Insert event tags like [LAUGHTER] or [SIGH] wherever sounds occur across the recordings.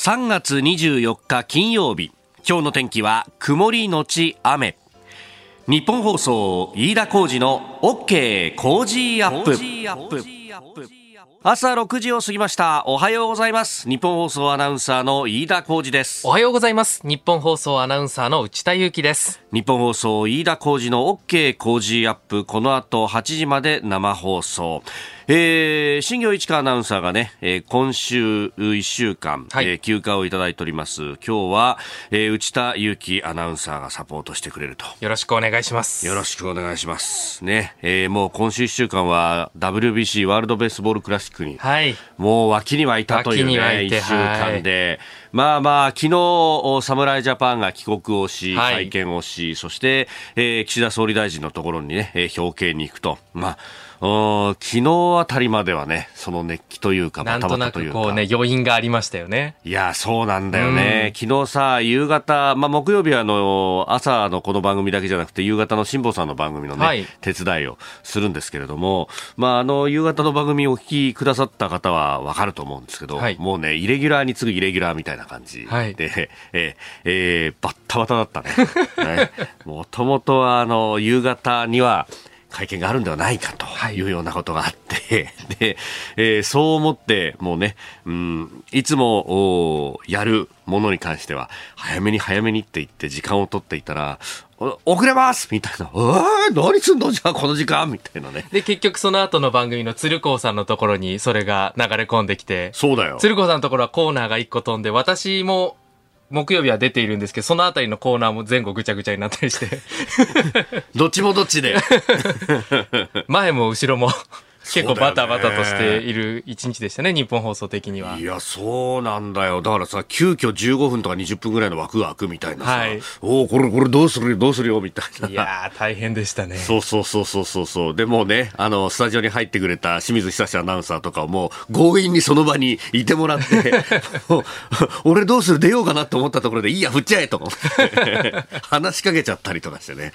3月24日金曜日。今日の天気は曇りのち雨。日本放送飯田浩二の OK 工事アップ。朝6時を過ぎました。おはようございます。日本放送アナウンサーの飯田浩二です。おはようございます。日本放送アナウンサーの内田裕樹です。日本放送飯田浩二の OK 工事アップ。この後8時まで生放送。えー、新業市川アナウンサーがね、えー、今週1週間、はい、えー、休暇をいただいております。今日は、えー、内田祐樹アナウンサーがサポートしてくれると。よろしくお願いします。よろしくお願いします。ね、えー、もう今週1週間は WBC ワールドベースボールクラシに、はい、もう脇にはいたというね、1週間で、はい。まあまあ、昨日、侍ジャパンが帰国をし、会見をし、そして、えー、岸田総理大臣のところにね、えー、表敬に行くと。まあ昨日あたりまではね、その熱気というか、バタバタというか。こうね、余韻がありましたよね。いや、そうなんだよね。うん、昨日さ、夕方、まあ、木曜日はあの、朝のこの番組だけじゃなくて、夕方の辛坊さんの番組のね、はい、手伝いをするんですけれども、まあ、あの、夕方の番組をお聞きくださった方はわかると思うんですけど、はい、もうね、イレギュラーに次ぐイレギュラーみたいな感じで、はい、[LAUGHS] えー、えー、バッタバタだった [LAUGHS] ね。もともとは、あの、夕方には、会見があるんではないかというようなことがあって、はい、で、えー、そう思って、もうね、うん、いつもやるものに関しては、早めに早めにって言って時間を取っていたら、遅れますみたいな。え何すんの？じゃあこの時間みたいなね。で、結局その後の番組の鶴光さんのところにそれが流れ込んできて。そうだよ。鶴光さんのところはコーナーが1個飛んで、私も木曜日は出ているんですけど、そのあたりのコーナーも前後ぐちゃぐちゃになったりして。[LAUGHS] どっちもどっちで。[LAUGHS] 前も後ろも結構バタバタとしている一日でしたね、日本放送的には。いや、そうなんだよ。だからさ、急遽15分とか20分ぐらいの枠が開くみたいなさ、はい、おお、これ、これどうするよ、どうするよ、みたいな。いや大変でしたね。そうそうそうそうそうそう。でもね、あの、スタジオに入ってくれた清水久志アナウンサーとかも、強引にその場にいてもらって、[LAUGHS] 俺どうする出ようかなと思ったところで、いいや、振っちゃえと思って、話しかけちゃったりとかしてね。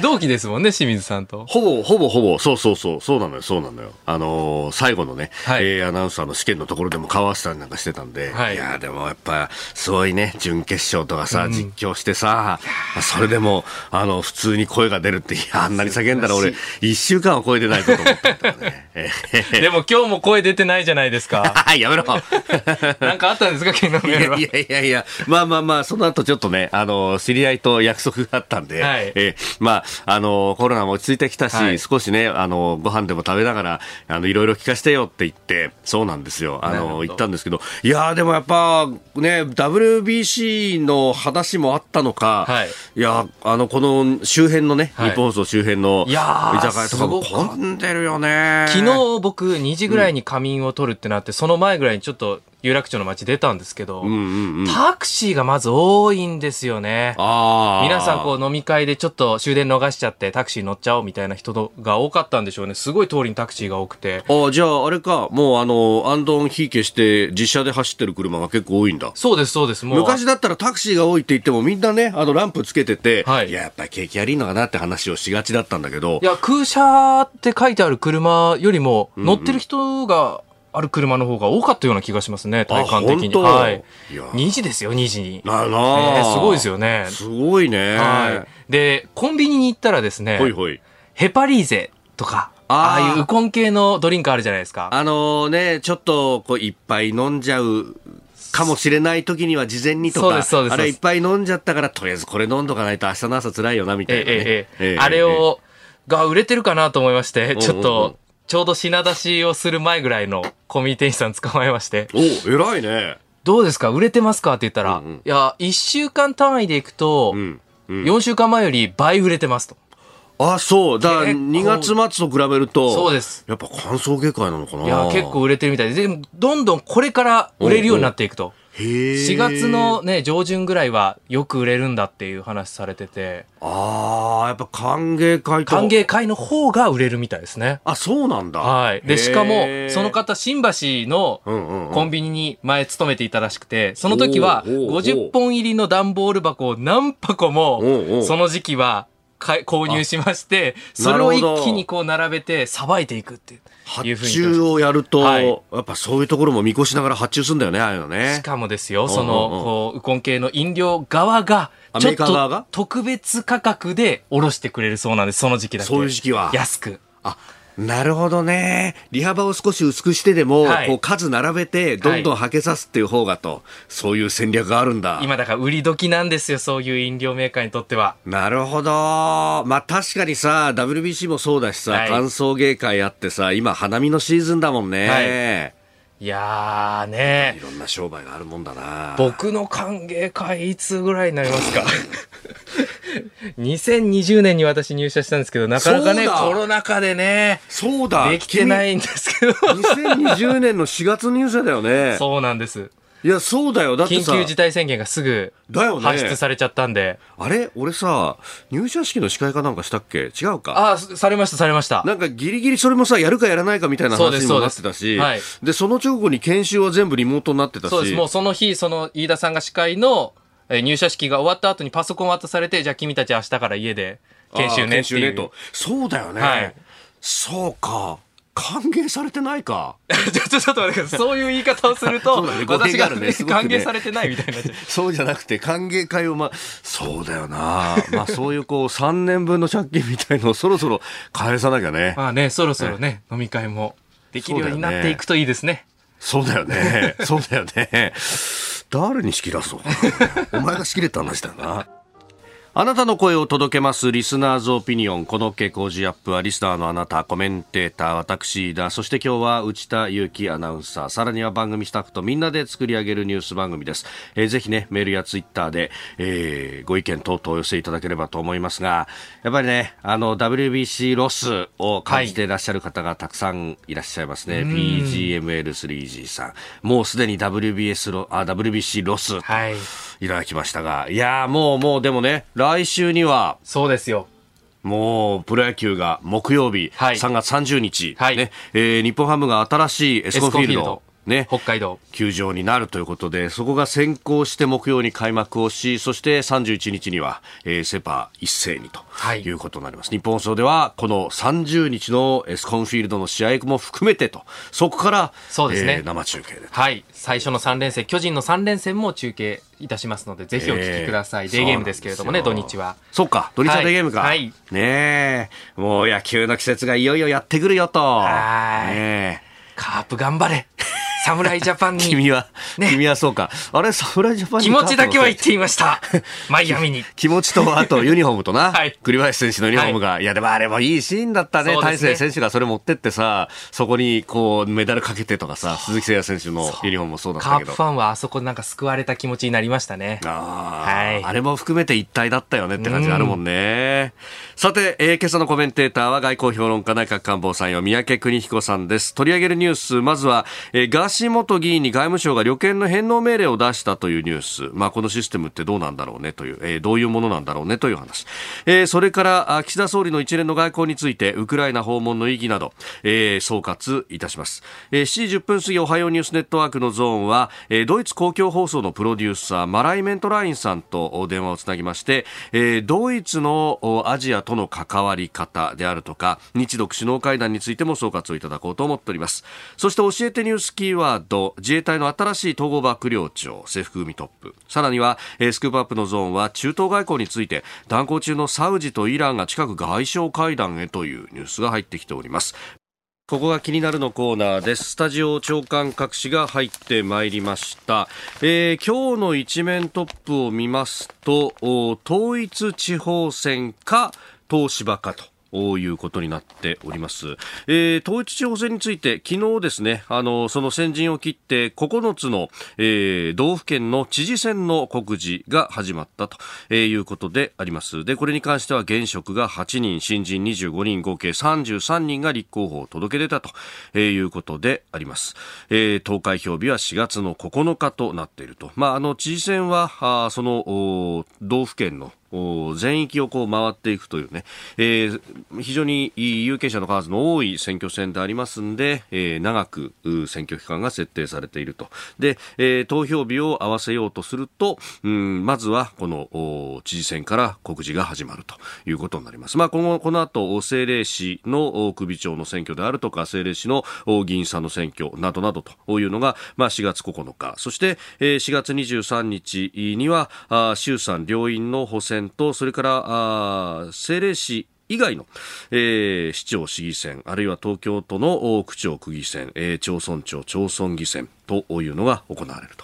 同期ですもんね、清水さんと。ほぼ、ほぼほぼ、そうそうそう、そうなのよ、そうなのよ。あのー、最後のね、はい、えー、アナウンサーの試験のところでも交わしたりなんかしてたんで、はい、いやでもやっぱ、すごいね、準決勝とかさ、実況してさ、それでも、あの、普通に声が出るって、いや、あんなに叫んだら俺、一週間は声出ないと思ったね。[LAUGHS] でも今日も声出てないじゃないですか。やめろ。[LAUGHS] なんかあったんですか、昨日の夜は？いやいやいや、まあまあまあ、その後ちょっとね、あの、知り合いと約束があったんで、はい、えまあ、あの、コロナも落ち着いてきたし、はい、少しね、あの、ご飯でも食べながら、あの、いろいろ聞かせてよって言って、そうなんですよ。あの、言ったんですけど、いやでもやっぱ、ね、WBC の話もあったのか、はい、いや、あの、この周辺のね、はい、日本放送周辺の居酒屋とかも混んでるよね。昨日僕2時ぐらいに仮眠を取るってなって、うん、その前ぐらいにちょっと有楽町の街出たんですけど、うんうんうん、タクシーがまず多いんですよね。皆さんこう飲み会でちょっと終電逃しちゃってタクシー乗っちゃおうみたいな人が多かったんでしょうね。すごい通りにタクシーが多くて。ああ、じゃああれか、もうあの、アンドンひいけして実車で走ってる車が結構多いんだ。そうです、そうです。もう昔だったらタクシーが多いって言ってもみんなね、あのランプつけてて、はい、いや、やっぱり景気悪いのかなって話をしがちだったんだけど。いや、空車って書いてある車よりも乗ってる人が、ある車の方が多かったような気がしますね、体感的に。はい。い2時ですよ、2時に。なな、えー、すごいですよね。すごいね。はい。で、コンビニに行ったらですね、ほいほいヘパリーゼとか、ああいうウコン系のドリンクあるじゃないですか。あのね、ちょっとこういっぱい飲んじゃうかもしれない時には事前にとか、あれいっぱい飲んじゃったから、とりあえずこれ飲んどかないと明日の朝辛いよな、みたいな、ね、ええええあれを、が売れてるかなと思いまして、ちょっとちょうど品出しをする前ぐらいのコミュニ店員さん捕まえまして。お、偉いね。どうですか？売れてますか？って言ったら、うんうん、いや、1週間単位でいくと、うんうん、4週間前より倍売れてますと。あ、そう。だから2月末と比べると、そうです。やっぱ歓送迎会なのかないや、結構売れてるみたいで、でどんどんこれから売れるようになっていくと。4月のね、上旬ぐらいはよく売れるんだっていう話されてて。ああ、やっぱ歓迎会歓迎会の方が売れるみたいですね。あ、そうなんだ。はい。で、しかも、その方、新橋のコンビニに前勤めていたらしくて、その時は50本入りの段ボール箱を何箱も、その時期は購入しまして、それを一気にこう並べてさばいていくって。発注をやると、はい、やっぱそういうところも見越しながら発注するんだよね、ああいうのね。しかもですよ、その、こう、ウコン系の飲料側が、ちょっと特別価格で卸してくれるそうなんです、その時期だけ。そういう時期は。安く。あ、なるほどね。利幅を少し薄くしてでも、はい、こう数並べて、どんどんはけさすっていう方がと、はい、そういう戦略があるんだ。今だから売り時なんですよ、そういう飲料メーカーにとっては。なるほど。まあ確かにさ、WBC もそうだしさ、はい、歓送迎会あってさ、今花見のシーズンだもんね。いやーねいろんな商売があるもんだな僕の歓迎会いつぐらいになりますか？[LAUGHS] 2020年に私入社したんですけどなかなかねコロナ禍でねそうだ。できてないんですけど。2020年の4月入社だよね。そうなんです。いや、そうだよ。だって緊急事態宣言がすぐ発出されちゃったんで。あれ？俺さ、入社式の司会かなんかしたっけ？違うか。ああ、されました、されました。なんかギリギリそれもさ、やるかやらないかみたいな話にもなってたし、はい、で、その直後に研修は全部リモートになってたし。そうです。もうその日、その飯田さんが司会の入社式が終わった後にパソコン渡されて、じゃあ君たち明日から家で研修ねっていう。研修ねと。そうだよね。はい。そうか。歓迎されてないか。ちょ、ちょっと待ってください。そういう言い方をすると、[LAUGHS] ね、私が、ね、歓迎されてないみたいな [LAUGHS] そうじゃなくて、歓迎会をま、そうだよな。まあそういうこう、3年分の借金みたいのをそろそろ返さなきゃね。まあね、そろそろね、飲み会もできるようになっていくといいですね。そうだよね。[LAUGHS] そうだよね。誰に仕切らそう？お前が仕切れた話だよな。あなたの声を届けます。リスナーズオピニオン。この傾向ジアップはリスナーのあなたコメンテーター。私だそして今日は内田裕樹アナウンサー。さらには番組スタッフとみんなで作り上げるニュース番組です、えー、ぜひねメールやツイッターで、えー、ご意見等々お寄せいただければと思いますがやっぱりねあの WBC ロスを感じていらっしゃる方がたくさんいらっしゃいますね、はい、PGML3G さん。もうすでに WBS ロあ WBC ロス、はいいただきましたが、いやもうもうでもね、来週には、そうですよ。もう、プロ野球が木曜日、はい、3月30日、はい、ね、えー、日本ハムが新しいエスコンフィールド、ね、北海道球場になるということで、そこが先行して木曜に開幕をし、そして31日には、えー、セ・パ一斉にということになります。はい、ニッポン放送では、この30日のエスコンフィールドの試合も含めてと、そこから、そうですね、えー、生中継で。はい。最初の3連戦、巨人の3連戦も中継いたしますので、ぜひお聞きください。えー、デーゲームですけれどもね、土日は。そっか、土日はデーゲームか。はい。ねえ、もう野球の季節がいよいよやってくるよと。はい。ねカープ頑張れ。[LAUGHS] 侍ジャパンに。[LAUGHS] 君は、ね、君はそうか。あれ、侍ジャパンに。気持ちだけは言っていました。[LAUGHS] マイアミに。気持ちと、あとユニフォームとな。はい。栗林選手のユニフォームが、はい、いや、でもあれもいいシーンだったね。大勢、選手がそれ持ってってさ、そこにこう、メダルかけてとかさ、鈴木誠也選手のユニフォームもそうだったけど。カープファンはあそこなんか救われた気持ちになりましたね。ああ。はい。あれも含めて一体だったよねって感じがあるもんね。んさて、えー、今朝のコメンテーターは外交評論家内閣官房参与三宅邦彦さんです。取り上げるニュース、まずは、えー、ガーシー元議員に外務省が旅券の返納命令を出したというニュース、まあ、このシステムってどうなんだろうねという、えー、どういうものなんだろうねという話、えー、それから岸田総理の一連の外交についてウクライナ訪問の意義など、えー、総括いたします、えー、7時10分過ぎおはようニュースネットワークのゾーンは、えー、ドイツ公共放送のプロデューサーマライメントラインさんと電話をつなぎまして、えー、ドイツのアジアとの関わり方であるとか日独首脳会談についても総括をいただこうと思っております。そして教えてニュースキーワード自衛隊の新しい統合幕僚長制服組トップさらには、えー、スクープアップのゾーンは中東外交について断交中のサウジとイランが近く外相会談へというニュースが入ってきておりますここが気になるのコーナーです。スタジオ長官各紙が入ってまいりました。えー、今日の一面トップを見ますと、統一地方選か東芝かと。いうことになっております。えー、統一地方選について昨日ですね、あの、その先陣を切って9つの、えー、道府県の知事選の告示が始まったとえいうことであります。で、これに関しては現職が8人、新人25人、合計33人が立候補を届け出たとえいうことであります。えー、投開票日は4月の9日となっていると。まあ、あの、知事選は、あその、道府県の全域をこう回っていくというね、えー、非常に有権者の数の多い選挙戦でありますんで、えー、長く選挙期間が設定されていると。で、えー、投票日を合わせようとすると、うん、まずはこの知事選から告示が始まるということになります。まあ、今後、この後、政令市の首長の選挙であるとか、政令市の議員さんの選挙などなどというのが、まあ、4月9日、そして、えー、4月23日には、衆参両院の補選と、それから、政令市以外の、えー、市長市議選、あるいは東京都の区長区議選、えー、町村長町村議選というのが行われる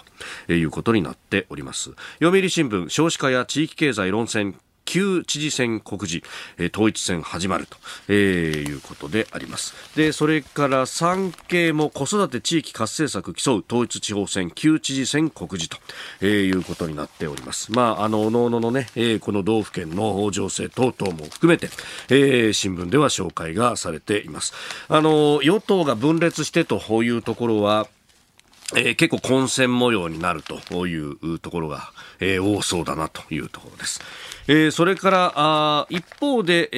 ということになっております。読売新聞、少子化や地域経済論戦旧知事選告示、えー、統一選始まると、えー、いうことであります。で、それから産経も子育て地域活性策競う統一地方選旧知事選告示と、えー、いうことになっております。まあ、あの、おのおののね、えー、この道府県の情勢等々も含めて、えー、新聞では紹介がされています。あの、与党が分裂してというところは、えー、結構混戦模様になるというところが、えー、多そうだなというところです。えー、それからあ一方で、え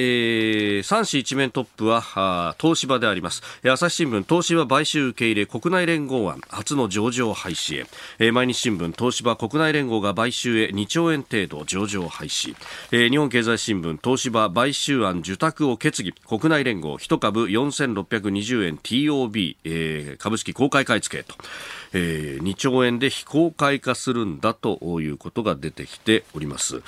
ー、三市一面トップはあ東芝であります。朝日新聞東芝買収受け入れ国内連合案初の上場廃止へ、えー、毎日新聞東芝国内連合が買収へ2兆円程度上場廃止、えー、日本経済新聞東芝買収案受託を決議。国内連合1株4620円 TOB、えー、株式公開買い付けと。えー、2兆円で非公開化するんだということが出てきております。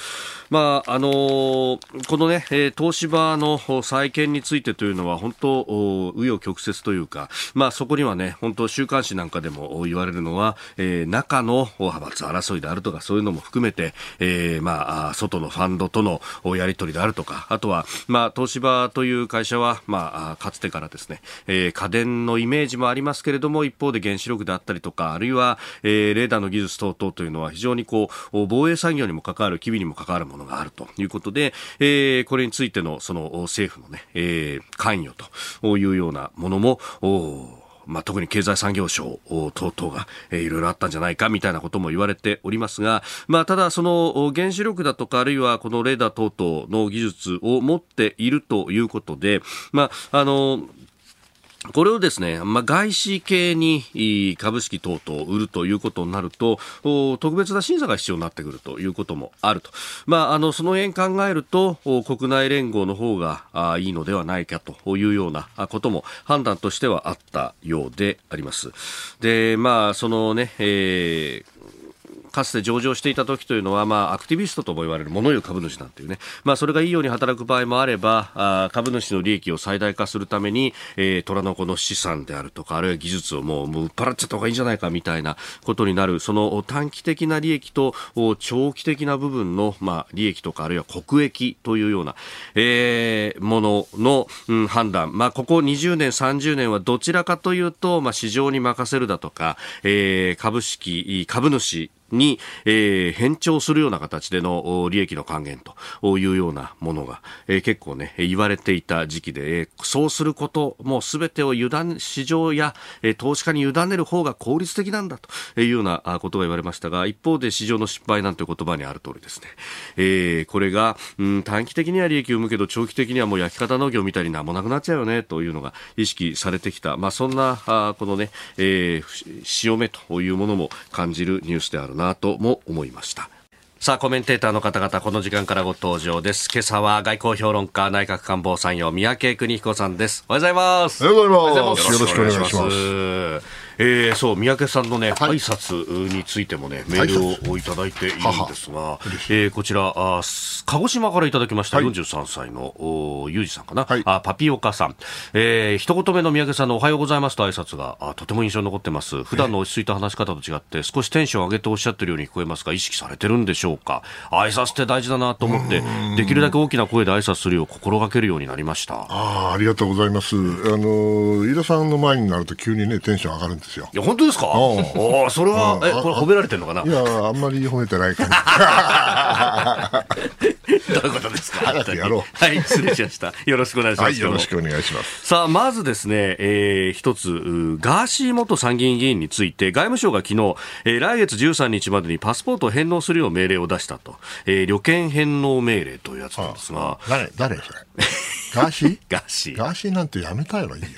まあ、あのー、このね、えー、東芝の再建についてというのは本当、紆余曲折というか、まあそこにはね、本当週刊誌なんかでも言われるのは、えー、中の派閥争いであるとかそういうのも含めて、えー、まあ、外のファンドとのやり取りであるとか、あとは、まあ、東芝という会社は、まあ、かつてからですね、えー、家電のイメージもありますけれども、一方で原子力であったりとか、あるいは、えー、レーダーの技術等々というのは非常にこう、防衛産業にも関わる、機微にも関わるものがあるということで、えー、これについてのその政府のね、えー、関与というようなものも、まあ、特に経済産業省等々が、えー、いろいろあったんじゃないかみたいなことも言われておりますが、まあ、ただその原子力だとかあるいはこのレーダー等々の技術を持っているということで、まあ、あのこれをですね、まあ、外資系に株式等々を売るということになると、特別な審査が必要になってくるということもあると。まあ、あの、その辺考えると、国内連合の方がいいのではないかというようなことも判断としてはあったようであります。で、まあ、そのね、えーかつて上場していた時というのは、まあ、アクティビストとも言われる物言う株主なんていうね、まあ、それがいいように働く場合もあれば、あ株主の利益を最大化するために、えー、虎の子の資産であるとか、あるいは技術をもう、もう売っ払っちゃった方がいいんじゃないかみたいなことになる、その短期的な利益と長期的な部分の、まあ、利益とか、あるいは国益というような、えー、ものの、うん、判断。まあ、ここ20年、30年はどちらかというと、まあ、市場に任せるだとか、えー、株式、株主に、えー、返帳するような形での利益の還元というようなものが、えー、結構ね、言われていた時期で、えー、そうすること、もうすべてを委ね、市場や、えー、投資家に委ねる方が効率的なんだというようなことが言われましたが、一方で市場の失敗なんて言葉にある通りですね、えー、これが、うん、短期的には利益を生むけど、長期的にはもう焼き方農業みたいになんもなくなっちゃうよね、というのが意識されてきた、まあそんな、あこのね、えー、潮目というものも感じるニュースであるなとも思いました。さあ、コメンテーターの方々、この時間からご登場です。今朝は外交評論家、内閣官房参与、三宅邦彦さんです。おはようございます。おはようございます。よろしくお願いします。えー、そう三宅さんのね、はい、挨拶についてもねメールをいただいているんですが、はえー、こちらあ鹿児島からいただきました、はい、43歳のおゆうじさんかな、はい、あパピオカさん、えー、一言目の三宅さんのおはようございますと挨拶があとても印象に残ってます。普段の落ち着いた話し方と違って少しテンション上げておっしゃってるように聞こえますが意識されてるんでしょうか？挨拶って大事だなと思ってできるだけ大きな声で挨拶するよう心がけるようになりました。あありがとうございます。あの飯田さんの前になると急にねテンション上がるんですよ。いや本当ですか？おそれは、えこれ褒められてるのかな？いやあんまり褒めてないか [LAUGHS] [LAUGHS] どういうことですか？早くやろう。はい、失礼しました。よろしくお願いします。はい、よろしくお願いします。さあ、まずですね、えー、一つ、ガーシー元参議院議員について、外務省が昨日、えー、来月13日までにパスポートを返納するよう命令を出したと。えー、旅券返納命令というやつなんですが。誰、誰それ？ガーシー？[LAUGHS] ガーシー。ガーシーなんてやめたらいいよ。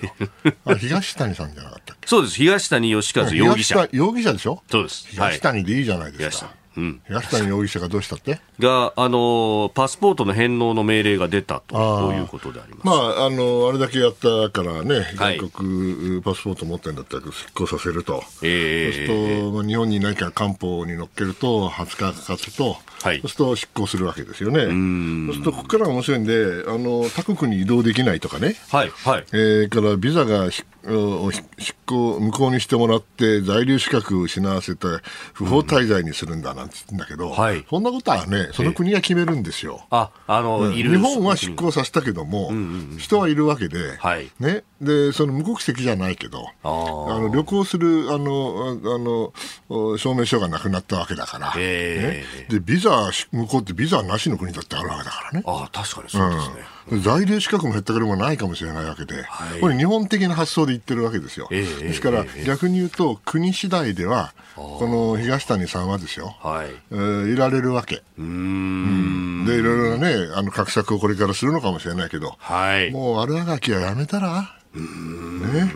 あ東谷さんじゃなかったっけ？そうです。東谷義和容疑者。容疑者でしょ？そうです。東谷でいいじゃないですか。うん、東谷容疑者がどうしたって？が、あのパスポートの返納の命令が出たと。いうことであります。まあ、あのあれだけやったからね、外国パスポート持ってるんだったら執行させると、えー、そうすると、日本にいないから官報に乗っけると、20日かかつと、はい、そうすると執行するわけですよね。そうすると、ここから面白いんで、あの他国に移動できないとかね、はいはい。えー、からビザが執行、無効にしてもらって、在留資格を失わせて、不法滞在にするんだなんて言ってんだけど、うんはい、そんなことはね、その国が決めるんですよ。ああの、うん、日本は執行させたけども、うんうんうん、人はいるわけで、はい、ね、でその無国籍じゃないけど、あの旅行するあのあの証明書がなくなったわけだから、ね、でビザ向こうってビザなしの国だってあるわけだからね。あ確かにそうですね。在留資格も減ったくれもないかもしれないわけで、はい、これ日本的な発想で言ってるわけですよ。えー、ですから、逆に言うと国次第ではこの東谷さんはですよ、はい、えー、いられるわけ。うん、でいろいろなねあの画策をこれからするのかもしれないけど、はい、もう悪あがきはやめたら。ね、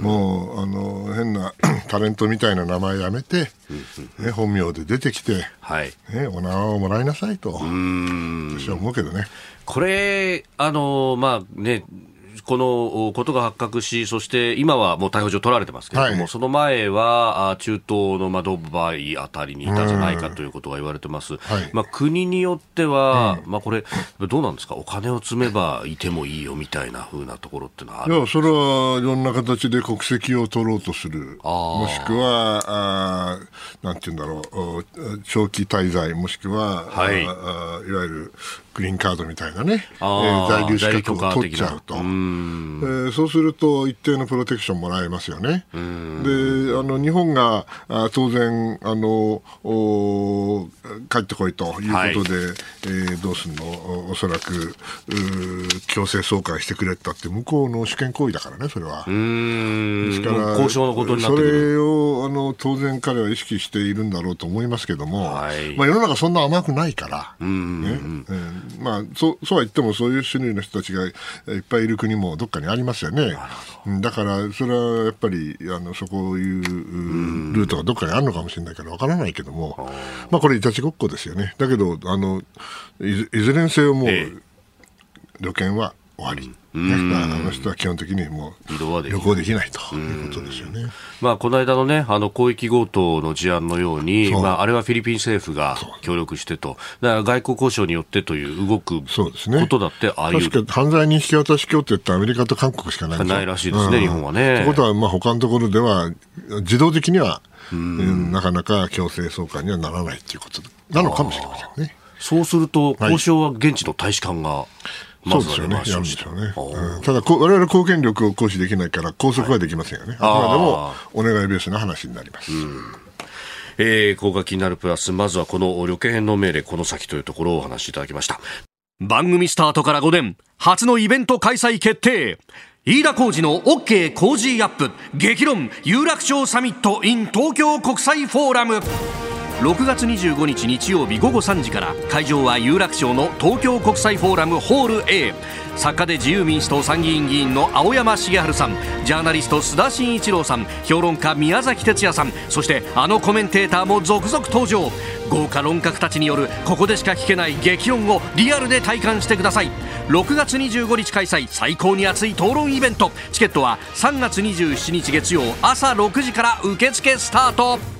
もうあの変な [COUGHS] タレントみたいな名前やめて、ね、本名で出てきて、はい。ね、お縄をもらいなさいと。私は思うけどね。これあのまあねこのことが発覚し、そして今はもう逮捕状取られてますけれども、はい、その前は中東のドバイあたりにいたんじゃないかということが言われてます、はい、まあ、国によっては、うん、まあ、これ、どうなんですか、お金を積めばいてもいいよみたいなふうなところってのはあるいや、それはいろんな形で国籍を取ろうとする、もしくは、あなんていうんだろう、長期滞在、もしくは、はい、あいわゆるグリーンカードみたいなね、えー、在留資格を取っちゃうと、うえー、そうすると一定のプロテクションもらえますよね。であの日本があ当然あのお帰ってこいということで、はい、えー、どうすんの？おそらく強制送還してくれたって向こうの主権行為だからね、それは。ですから交渉のことになってそれをあの当然彼は意識しているんだろうと思いますけども、はい、まあ、世の中そんな甘くないから、ねうんまあ、そそうは言ってもそういう種類の人たちがいっぱいいる国もどっかにありますよね。だからそれはやっぱりあのそこいうルートがどっかにあるのかもしれないからわからないけども、まあ、これいたちごっこですよね。だけどあのいずれにせよもう、旅券は終わり。ね、あの人は基本的にもう旅行できないということですよね。まあ、この間のね、あの広域強盗の事案のように、まあ、あれはフィリピン政府が協力してと、だから外交交渉によってという動くことだってあり確か犯罪人引き渡し協定ってアメリカと韓国しかないないらしいですね、うん、日本はね。ということは、まあ、他のところでは自動的には、うん、なかなか強制送還にはならないということなのかもしれませんね。そうすると、交渉は現地の大使館が、はいそうですよね。うん、ただこ、我々貢献力を行使できないから、拘束はできませんよね。はい、あくまでもお願いベースの話になります。えー、高が気になるプラス、まずはこの旅券返納命令、この先というところをお話しいただきました。番組スタートから5年、初のイベント開催決定。飯田浩二の OK 工事アップ激論有楽町サミット in 東京国際フォーラム6月25日日曜日午後3時から会場は有楽町の東京国際フォーラムホール A 作家で自由民主党参議院議員の青山茂春さんジャーナリスト須田慎一郎さん評論家宮崎哲也さんそしてあのコメンテーターも続々登場。豪華論客たちによるここでしか聞けない激論をリアルで体感してください。6月25日開催最高に熱い討論イベント。チケットは3月27日月曜朝6時から受付スタート。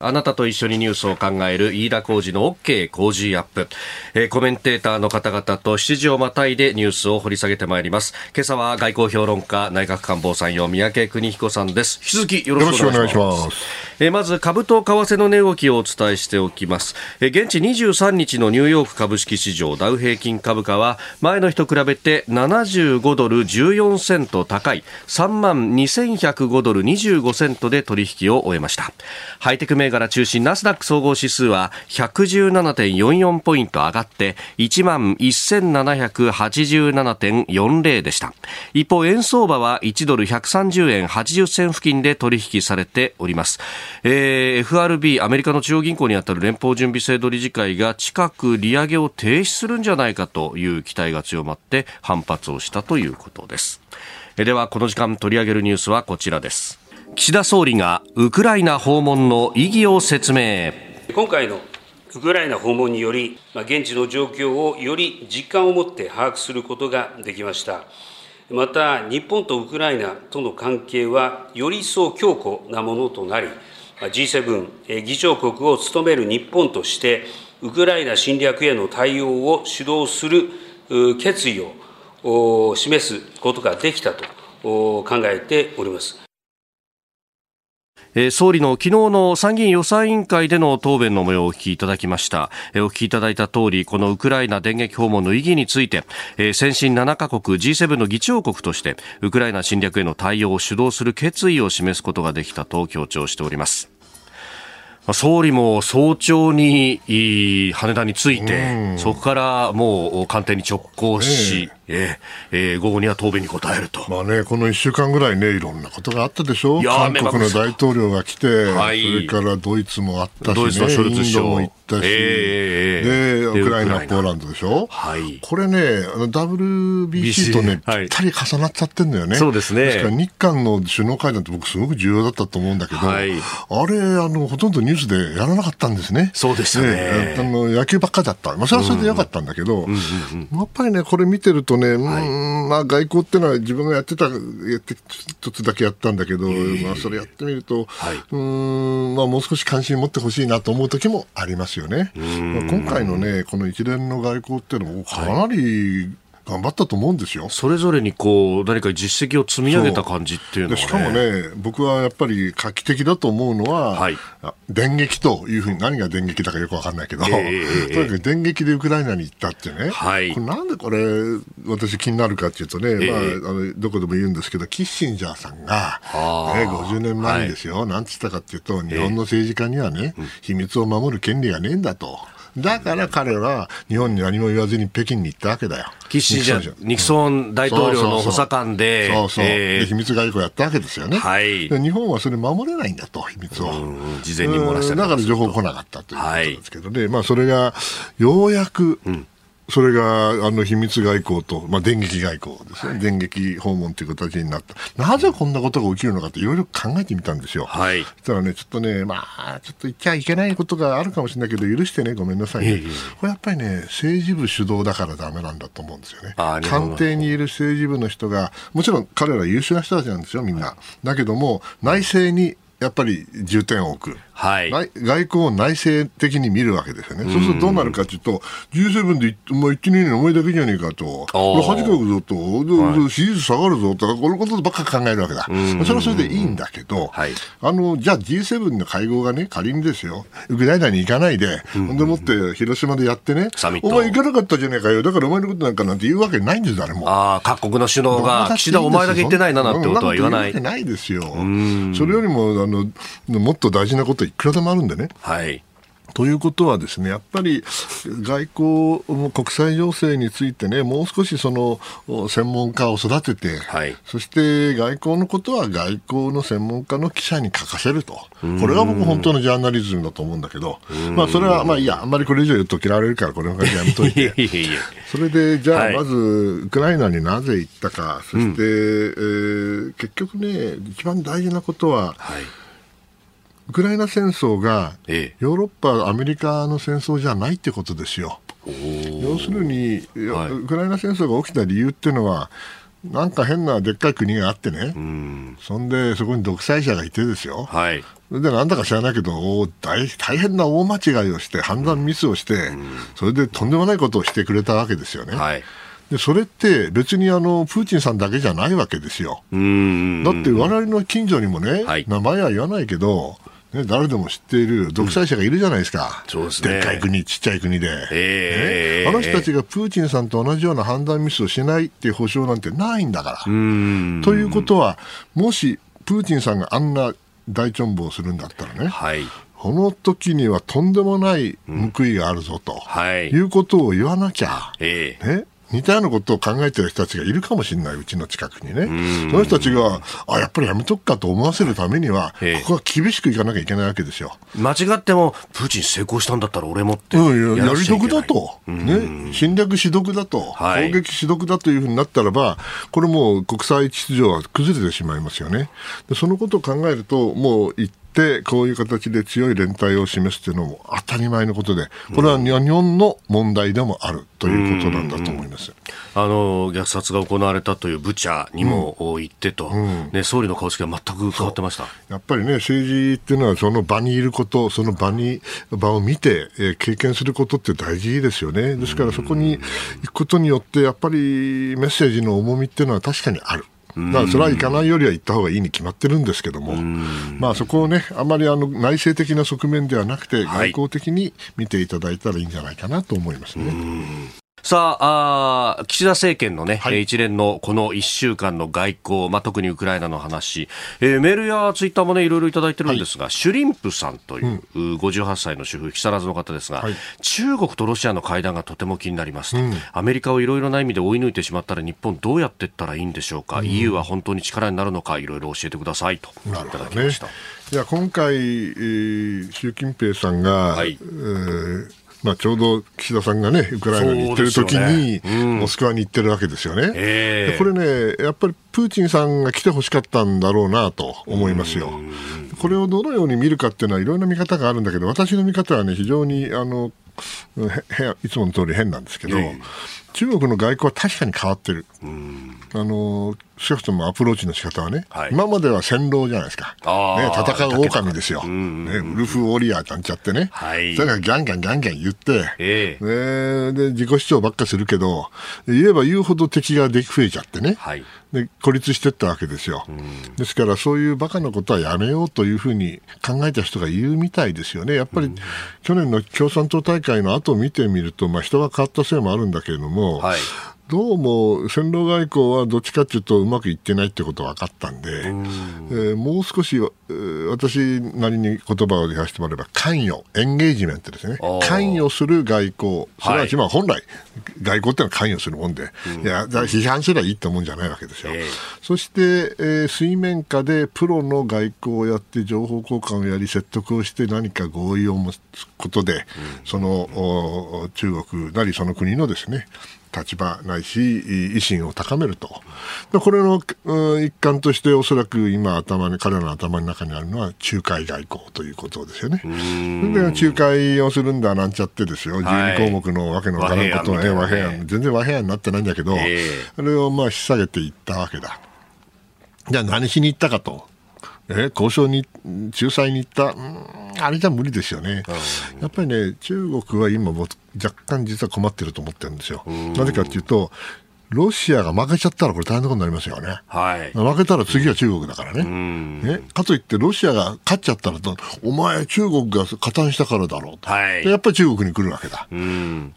あなたと一緒にニュースを考える飯田浩二の OK 工事アップ、えー、コメンテーターの方々と7時をまたいでニュースを掘り下げてまいります。今朝は外交評論家内閣官房参与三宅邦彦さんです。引き続きよろしくお願いします。えー、まず株と為替の値動きをお伝えしておきます、えー、現地23日のニューヨーク株式市場ダウ平均株価は前の日と比べて75ドル14セント高い3万2105ドル25セントで取引を終えました。ハイテクメ銘柄中心ナスダック総合指数は117.44ポイント上がって1万1787.40でした。一方円相場は1ドル130円80銭付近で取引されております、えー、FRB アメリカの中央銀行にあたる連邦準備制度理事会が近く利上げを停止するんじゃないかという期待が強まって反発をしたということです。ではこの時間取り上げるニュースはこちらです。岸田総理がウクライナ訪問の意義を説明今回のウクライナ訪問により現地の状況をより実感を持って把握することができましたまた日本とウクライナとの関係はより一層強固なものとなり G7 議長国を務める日本としてウクライナ侵略への対応を主導する決意を示すことができたと考えております。総理の昨日の参議院予算委員会での答弁の模様をお聞きいただきました。お聞きいただいた通り、このウクライナ電撃訪問の意義について、先進7カ国 G7 の議長国として、ウクライナ侵略への対応を主導する決意を示すことができたと強調しております。総理も早朝に羽田に着いて、そこからもう官邸に直行し、ええー、午後には答弁に答えると。まあね、この1週間ぐらいね、いろんなことがあったでしょ？韓国の大統領が来て、はい、それからドイツもあったし、ね、ドイツのショルツ首相も行ったし、えー、で、ウクライナ、ポーランドでしょ？はい、これね、WBC とね、ぴったり重なっちゃってんだよね。そうですね。ですから日韓の首脳会談って僕すごく重要だったと思うんだけど、はい、あれ、あの、ほとんどニュースでやらなかったんですね。そうですね。あの野球ばっかだった。まあ、それはそれでよかったんだけど、やっぱりね、これ見てるとね、はい、まあ外交っていうのは自分がやってた、やって一つだけやったんだけど、まあそれやってみると、はい、うんまあもう少し関心持ってほしいなと思う時もありますよね。まあ、今回のね、この一連の外交っていうのもかなり、頑張ったと思うんですよ。それぞれにこう何か実績を積み上げた感じっていうのは、ね、しかもね、僕はやっぱり画期的だと思うのは、はい、電撃というふうに何が電撃だかよくわかんないけど、えー、[LAUGHS] とにかく電撃でウクライナに行ったってね、はい、これなんでこれ、私気になるかっていうとね、えー、まあ、あのどこでも言うんですけど、キッシンジャーさんが、ね、50年前にですよ、はい、なんつったかっていうと、日本の政治家にはね、えー、秘密を守る権利がねえんだと。だから彼は日本に何も言わずに北京に行ったわけだよ。キッシンジャー、ニクソン大統領の補佐官で、そうそう、えー、秘密外交やったわけですよね。はい。日本はそれ守れないんだと、秘密を。事前に漏らしただから情報来なかったということですけどね、はい、まあそれがようやく、うんそれがあの秘密外交と、まあ、電撃外交ですね、はい、電撃訪問という形になった、なぜこんなことが起きるのかっていろいろ考えてみたんですよ。はい、そしたらね、ちょっとね、まあ、ちょっと言っちゃいけないことがあるかもしれないけど、許してね、ごめんなさいね、これやっぱりね、政治部主導だからだめなんだと思うんですよね。官邸にいる政治部の人が、もちろん彼ら優秀な人たちなんですよ、みんな。だけども、内政にやっぱり重点を置く。はい、外交を内政的に見るわけですよね。そうするとどうなるかというと、G7 で、まあ、1、2年お前だけじゃねえかと、恥かくぞと、はい、支持率下がるぞと。か、このことばっか考えるわけだ。それはそれでいいんだけど、はい、あの、じゃあ G7 の会合がね、仮にですよ、ウクライナに行かないで、ほんでもって広島でやってね、お前行かなかったじゃねえかよ、だからお前のことなんかなんて言うわけないんです、誰も。ああ、各国の首脳が、岸田お前だけ言ってないななんてことは言わない。言ないですよ。それよりも、あの、もっと大事なこといくらでもあるんでね。はい。ということはですね、やっぱり外交の国際情勢についてね、もう少しその専門家を育てて、はい、そして外交のことは外交の専門家の記者に書かせると。これが僕本当のジャーナリズムだと思うんだけど、まあそれはまあいや、あんまりこれ以上言うと嫌われるからこれの感じやめといて。[LAUGHS] それで、じゃあまずウクライナになぜ行ったか、そして、うん、えー、結局ね、一番大事なことは、はいウクライナ戦争がヨーロッパ、アメリカの戦争じゃないってことですよ。要するに、はい、ウクライナ戦争が起きた理由っていうのは、なんか変なでっかい国があってね、ん。そんでそこに独裁者がいてですよ、はい、それでなんだか知らないけど大、大変な大間違いをして、判断ミスをして、それでとんでもないことをしてくれたわけですよね。はい。でそれって別にあのプーチンさんだけじゃないわけですよ。だって我々の近所にもね、はい、名前は言わないけど、ね、誰でも知っている独裁者がいるじゃないですか、うん、そうですね、でっかい国、ちっちゃい国で、えーね、あの人たちがプーチンさんと同じような判断ミスをしないっていう保証なんてないんだから。ということは、もしプーチンさんがあんな大チョンボをするんだったらね、はい、この時にはとんでもない報いがあるぞと、い。うことを言わなきゃ、え。ね、似たようなことを考えてる人たちがいるかもしれない、うちの近くにね。その人たちが、あ、やっぱりやめとくかと思わせるためには、ここは厳しくいかなきゃいけないわけですよ。間違っても、プーチン成功したんだったら俺もってや。うん、やり得だと。ね。侵略し得だと。はい、攻撃し得だというふうになったらば、これもう国際秩序は崩れてしまいますよね。でそのことを考えると、もう一こういう形で強い連帯を示すというのも当たり前のことで、これは日本の問題でもあるということなんだと思います。あの虐殺が行われたというブチャにも行ってと、うん、ね、総理の顔つきは全く変わってました。やっぱりね、政治っていうのは、その場にいること、その場に場を見て、えー、経験することって大事ですよね、ですからそこに行くことによって、やっぱりメッセージの重みっていうのは確かにある。だからそれは行かないよりは行った方がいいに決まってるんですけども、まあそこをね、あまりあの内政的な側面ではなくて、外交的に見ていただいたらいいんじゃないかなと思いますね。さああ、岸田政権のね、はい、一連のこの1週間の外交、まあ、特にウクライナの話、えー、メールやツイッターもね、いろいろいただいてるんですが、はい、シュリンプさんという、うん、58歳の主婦、木更津の方ですが、はい、中国とロシアの会談がとても気になりますと、うん、アメリカをいろいろな意味で追い抜いてしまったら日本どうやっていったらいいんでしょうか、うん、EU は本当に力になるのか、いろいろ教えてくださいと。いただきました。いや今回、えー、習近平さんが、はい。えーまあ、ちょうど岸田さんがね、ウクライナに行ってる時に、ねうん、モスクワに行ってるわけですよね。えー、これね、やっぱりプーチンさんが来てほしかったんだろうなと思いますよ。これをどのように見るかっていうのは、いろんな見方があるんだけど、私の見方はね、非常にあのいつもの通り変なんですけど、えー、中国の外交は確かに変わってる。あの少なくともアプローチの仕方はね、はい、今までは戦狼じゃないですか、ね、戦う狼ですよ、ね、ウルフ・ウォリアーなんちゃってね、はい、それからギャンギャンギャンギャン言って、えー、ね、で自己主張ばっかするけど、言えば言うほど敵ができ増えちゃってね、はい、で孤立していったわけですよ、ですからそういうバカなことはやめようというふうに考えた人が言うみたいですよね、やっぱり去年の共産党大会の後を見てみると、まあ、人が変わったせいもあるんだけれども、はいどうも戦狼外交はどっちかというとうまくいってないってことが分かったんで、えー、もう少し、えー、私なりに言葉を言わせてもらえば関与、エンゲージメントですね、関与する外交、すなわちまあ本来、外交ってのは関与するもんで、いや批判すればいいってもんじゃないわけですよ。えー、そして、えー、水面下でプロの外交をやって、情報交換をやり、説得をして何か合意を持つことで、その中国なりその国のですね立場ないし維新を高めるとこれの一環としておそらく今頭に彼らの頭の中にあるのは仲介外交ということですよね。で仲介をするんだなんちゃってですよ、12項目のわけのわからんことは、和平案全然和平案になってないんだけど、えー、れをまあ引っ提げていったわけだ。じゃあ何しに行ったかと。え交渉に、仲裁に行った、あれじゃ無理ですよね。やっぱりね、中国は今も若干実は困ってると思ってるんですよ。なぜかというと、ロシアが負けちゃったらこれ大変なことになりますよね。はい、負けたら次は中国だからね。ねかといってロシアが勝っちゃったらと、お前中国が加担したからだろうと。はい、やっぱり中国に来るわけだ。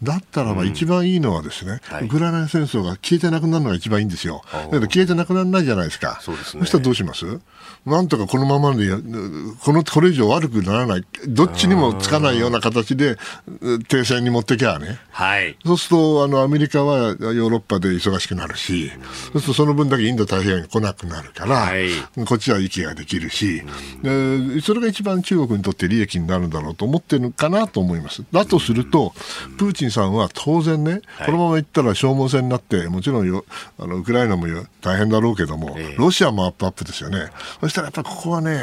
だったらば一番いいのはですね、ウクライナ戦争が消えてなくなるのが一番いいんですよ。だけど消えてなくならないじゃないですか。そうですね。そしたらどうします？なんとかこのままでこの、これ以上悪くならない、どっちにもつかないような形で停戦に持ってきゃね。はい。そうすると、あの、アメリカはヨーロッパで忙しくなるし、そうするとその分だけインド太平洋に来なくなるから、はい、こっちは息ができるし、で、それが一番中国にとって利益になるんだろうと思ってるのかなと思います。だとすると、プーチンさんは当然ね、このままいったら消耗戦になって、もちろんよあのウクライナも大変だろうけども、ロシアもアップアップですよね。そしたらやっぱりここはね、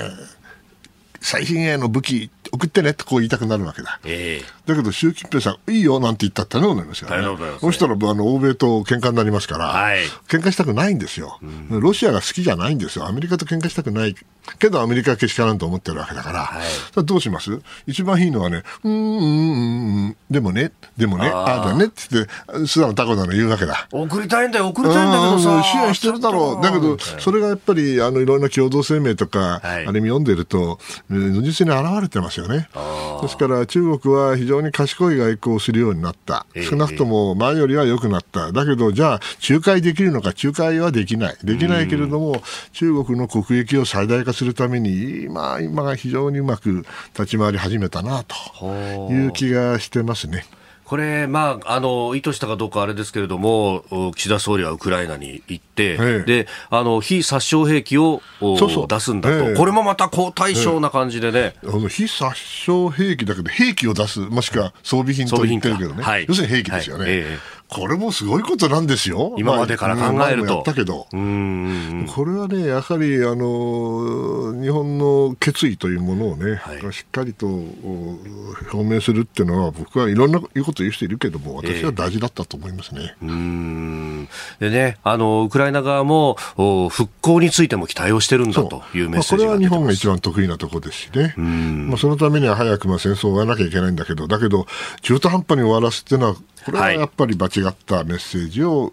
最新鋭の武器送ってねってこう言いたくなるわけだ。えー、だけど習近平さん、いいよなんて言ったって大変なりますよね。そしたらあの欧米と喧嘩になりますから、はい、喧嘩したくないんですよ、うん、ロシアが好きじゃないんですよ。アメリカと喧嘩したくない。けどアメリカはけしからんと思ってるわけだから、はい、どうします？一番いいのはね、うんうんうんうん、でもね、でもね、ああだねって言って、素直なタコだの言うわけだ。送りたいんだよ、送りたいんだけどさ。支援してるだろう。だけど、それがやっぱり、あの、いろんな共同声明とか、はい、あれ読んでると、如実に現れてますですよね。ですから中国は非常に賢い外交をするようになった、少なくとも前よりは良くなった、だけど、じゃあ、仲介できるのか、仲介はできない、できないけれども、中国の国益を最大化するために、今、今が非常にうまく立ち回り始めたなという。気がしてますね。これ、まあ、あの、意図したかどうかあれですけれども、岸田総理はウクライナに行って、ええ、で、あの、非殺傷兵器をそうそう。出すんだと、え、これもまた好対象な感じでね。あの非殺傷兵器だけど、兵器を出す、もしくは装備品と言ってるけどね、はい、要するに兵器ですよね。はいこれもすごいことなんですよ。今までから考えると。やったけど。これはね、やはり、あの、日本の決意というものをね、はい、しっかりと表明するっていうのは、僕はいろんな言うこと言う人いるけども、私は大事だったと思いますね。えー、うんでね、あの、ウクライナ側も、復興についても期待をしてるんだというメッセージまあ、これは日本が一番得意なところですしね。まあ、そのためには早くまあ戦争を終わらなきゃいけないんだけど、だけど、中途半端に終わらすっていうのは、これはやっぱり間違ったメッセージを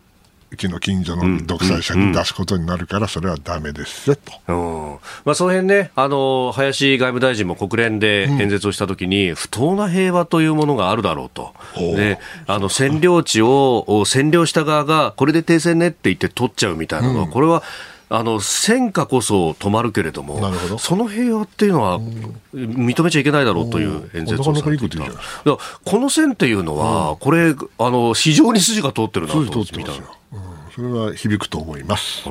うちの近所の独裁者に出すことになるから、それはだめですと、うん。まあ、その辺ね、あの林外務大臣も国連で演説をしたときに、うん、不当な平和というものがあるだろうと、であの占領地を占領した側が、これで停戦ねって言って取っちゃうみたいなのは、うん、これは。あの戦火こそ止まるけれどもその平和っていうのは認めちゃいけないだろうという演説をされていた。この線っていうのは、これあの非常に筋が通ってるなと見たそれは響くと思います。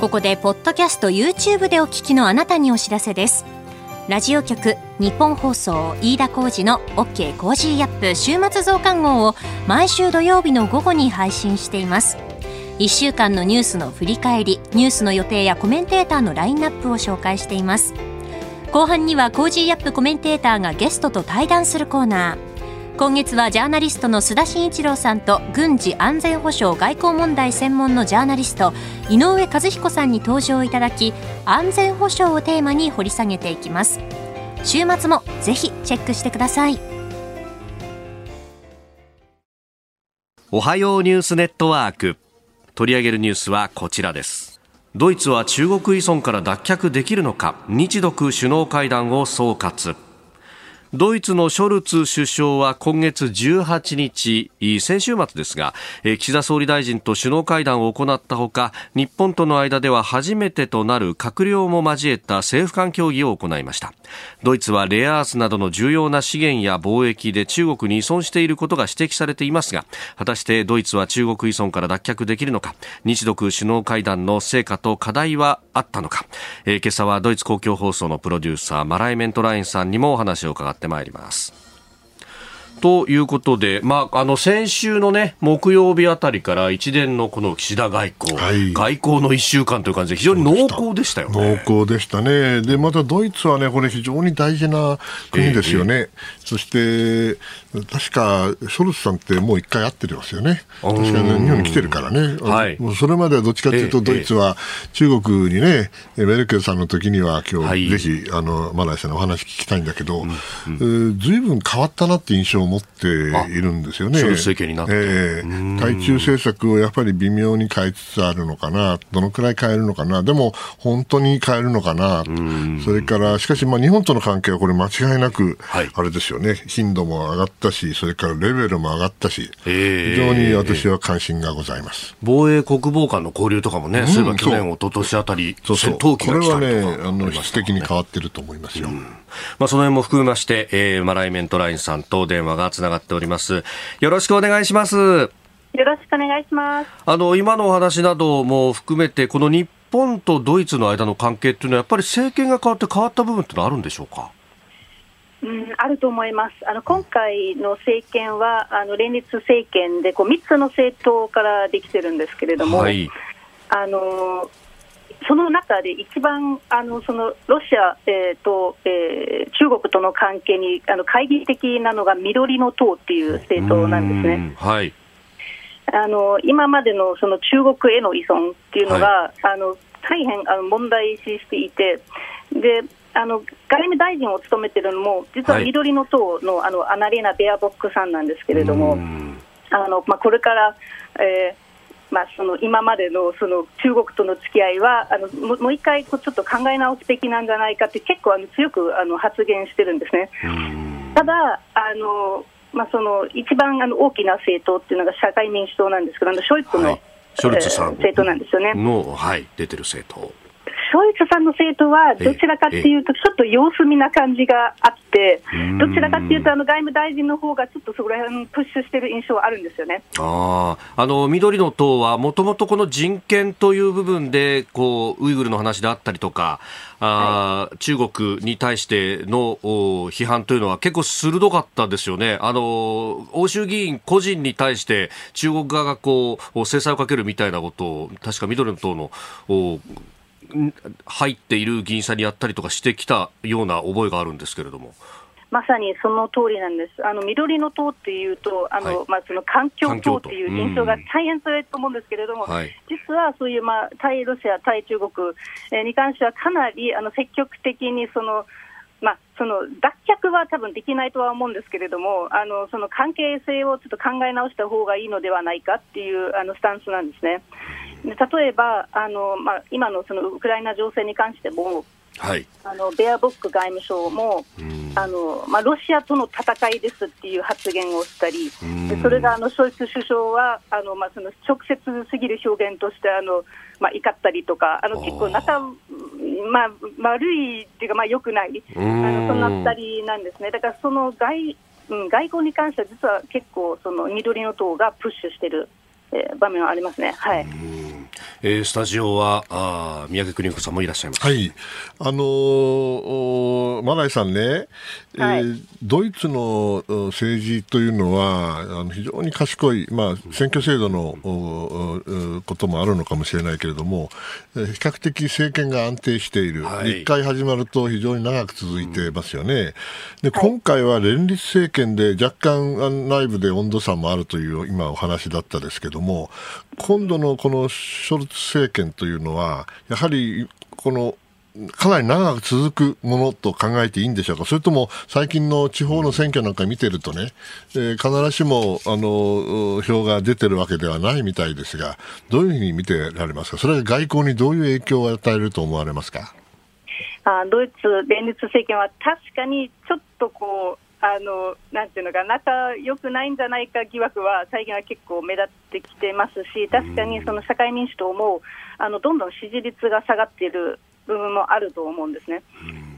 ここでポッドキャスト YouTube でお聞きのあなたにお知らせですラジオ局日本放送飯田浩二の OK コージーアップ週末増刊号を毎週土曜日の午後に配信しています。1週間のニュースの振り返りニュースの予定やコメンテーターのラインナップを紹介しています。後半には Cozy up コメンテーターがゲストと対談するコーナー。今月はジャーナリストの須田慎一郎さんと軍事安全保障外交問題専門のジャーナリスト井上和彦さんに登場いただき安全保障をテーマに掘り下げていきます。週末もぜひチェックしてください。おはようニュースネットワーク。取り上げるニュースはこちらです。ドイツは中国依存から脱却できるのか？日独首脳会談を総括。ドイツのショルツ首相は今月18日、先週末ですが、岸田総理大臣と首脳会談を行ったほか、日本との間では初めてとなる閣僚も交えた政府間協議を行いました。ドイツはレアアースなどの重要な資源や貿易で中国に依存していることが指摘されていますが、果たしてドイツは中国依存から脱却できるのか、日独首脳会談の成果と課題はあったのか、えー、今朝はドイツ公共放送のプロデューサー、マライメントラインさんにもお話を伺ってまいります。ということで、まあ、あの先週の、ね、木曜日あたりから一連のこの岸田外交、はい、外交の1週間という感じで、非常に濃厚でしたよね。濃厚でしたね、でまたドイツはね、これ、非常に大事な国ですよね、えー、そして確かショルツさんってもう一回会ってますよね、確かに、ね、日本に来てるからね、はい、もうそれまではどっちかというと、ドイツは中国にね、メルケルさんの時には、今日、はい、ぜひあのマライさんのお話聞きたいんだけど、ずいぶん。変わったなって印象を持っているんですよね。政権になって、えー、対中政策をやっぱり微妙に変えつつあるのかな、どのくらい変えるのかな、でも本当に変えるのかな、それからしかし、まあ、日本との関係はこれ、間違いなく、あれですよね、頻度も上がったし、それからレベルも上がったし、非常に私は関心がございます、防衛国防間の交流とかもね、そういえば去年、一昨年あたり、そうそう。これはね、あの質的に変わってると思いますよ。まあ、その辺も含めまして、えー、マライメントラインさんと電話がつながっております。よろしくお願いします。よろしくお願いします。あの、今のお話なども含めて、この日本とドイツの間の関係っていうのは、やっぱり政権が変わって変わった部分ってのはあるんでしょうか？うん、あると思います。あの今回の政権はあの連立政権でこう3つの政党からできてるんですけれども、はい、あのその中で一番あのそのロシア、えーとえー、中国との関係にあの懐疑的なのが緑の党っていう政党なんですね。はい、あの今までのその中国への依存っていうのが、はい、あの大変あの問題視していて、であの外務大臣を務めているのも、実は緑の党の,、あのアナリーナ・ベアボックさんなんですけれども、あのまあ、これから、えーまあ、その今までのその中国との付き合いはあのももう一回こうちょっと考え直すべきなんじゃないかって結構あの強くあの発言してるんですね。ただあのまあ、その一番あの大きな政党っていうのが社会民主党なんですけど、あのショイツの、はい、ショルツさん、政党なんですよね。の、はい、出てる政党。ショイツさんの政党はどちらかっていうと、ちょっと様子見な感じがあって、どちらかっていうと、あの外務大臣の方がちょっとそこら辺プッシュしてる印象はあるんですよね。ああの緑の党は、もともとこの人権という部分でこう、ウイグルの話であったりとか、あ、はい、中国に対しての批判というのは結構鋭かったですよね。あの欧州議員個人に対して中国側がこう制裁をかけるみたいなことを確か緑の党の入っている議員さんにやったりとかしてきたような覚えがあるんですけれども。まさにその通りなんです、あの緑の党っていうと、あの、はい、まあ、その環境党っていう印象が大変強いと思うんですけれども、はい、実はそういう、まあ、対ロシア、対中国、えー、に関しては、かなりあの積極的にその、まあ、その脱却は多分できないとは思うんですけれども、あのその関係性をちょっと考え直した方がいいのではないかっていうあのスタンスなんですね。で例えばあの、まあ、今のそのウクライナ情勢に関しても、はい、あのベアボック外務省も、あのまあ、ロシアとの戦いですっていう発言をしたり、でそれがあのショイツ首相はあの、まあ、その直接すぎる表現としてあの、まあ、怒ったりとか、あの結構仲、まあ、悪いっていうか、まあ、よくない、あのそんな2人なんですね。だからその外,、うん、外交に関しては、実は結構、その緑の党がプッシュしてる、えー、場面はありますね。はいえー、スタジオはあ宮家邦子さんもいらっしゃいます。はい、あのー、マナイさんね、はい、えー、ドイツの政治というのはあの非常に賢い、まあ、選挙制度のこともあるのかもしれないけれども、比較的政権が安定している、はい、1回始まると非常に長く続いてますよね。で今回は連立政権で若干内部で温度差もあるという今お話だったですけども今度のこのショルツ政権というのは、やはりこのかなり長く続くものと考えていいんでしょうか、それとも最近の地方の選挙なんか見てるとね、えー、必ずしもあの票が出てるわけではないみたいですが、どういうふうに見てられますか、それが外交にどういう影響を与えると思われますか？あドイツ連立政権は確かにちょっとこうあのなんていうのか仲良くないんじゃないか疑惑は最近は結構目立ってきてますし確かにその社会民主党もあのどんどん支持率が下がっている部分もあると思うんですね。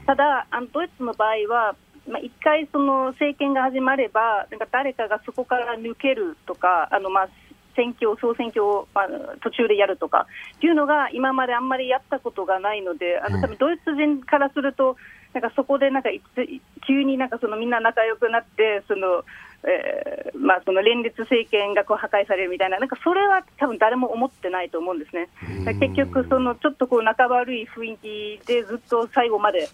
ただあのドイツの場合はまあ、1回その政権が始まれば、なんか誰かがそこから抜けるとか、あのまあ選挙、総選挙を、まあ、途中でやるとかっていうのが、今まであんまりやったことがないので、あの多分ドイツ人からすると、なんかそこでなんか急になんかそのみんな仲良くなってその、えーまあ、その連立政権がこう破壊されるみたいななんかそれは多分誰も思ってないと思うんですね。結局そのちょっとこう仲悪い雰囲気でずっと最後まで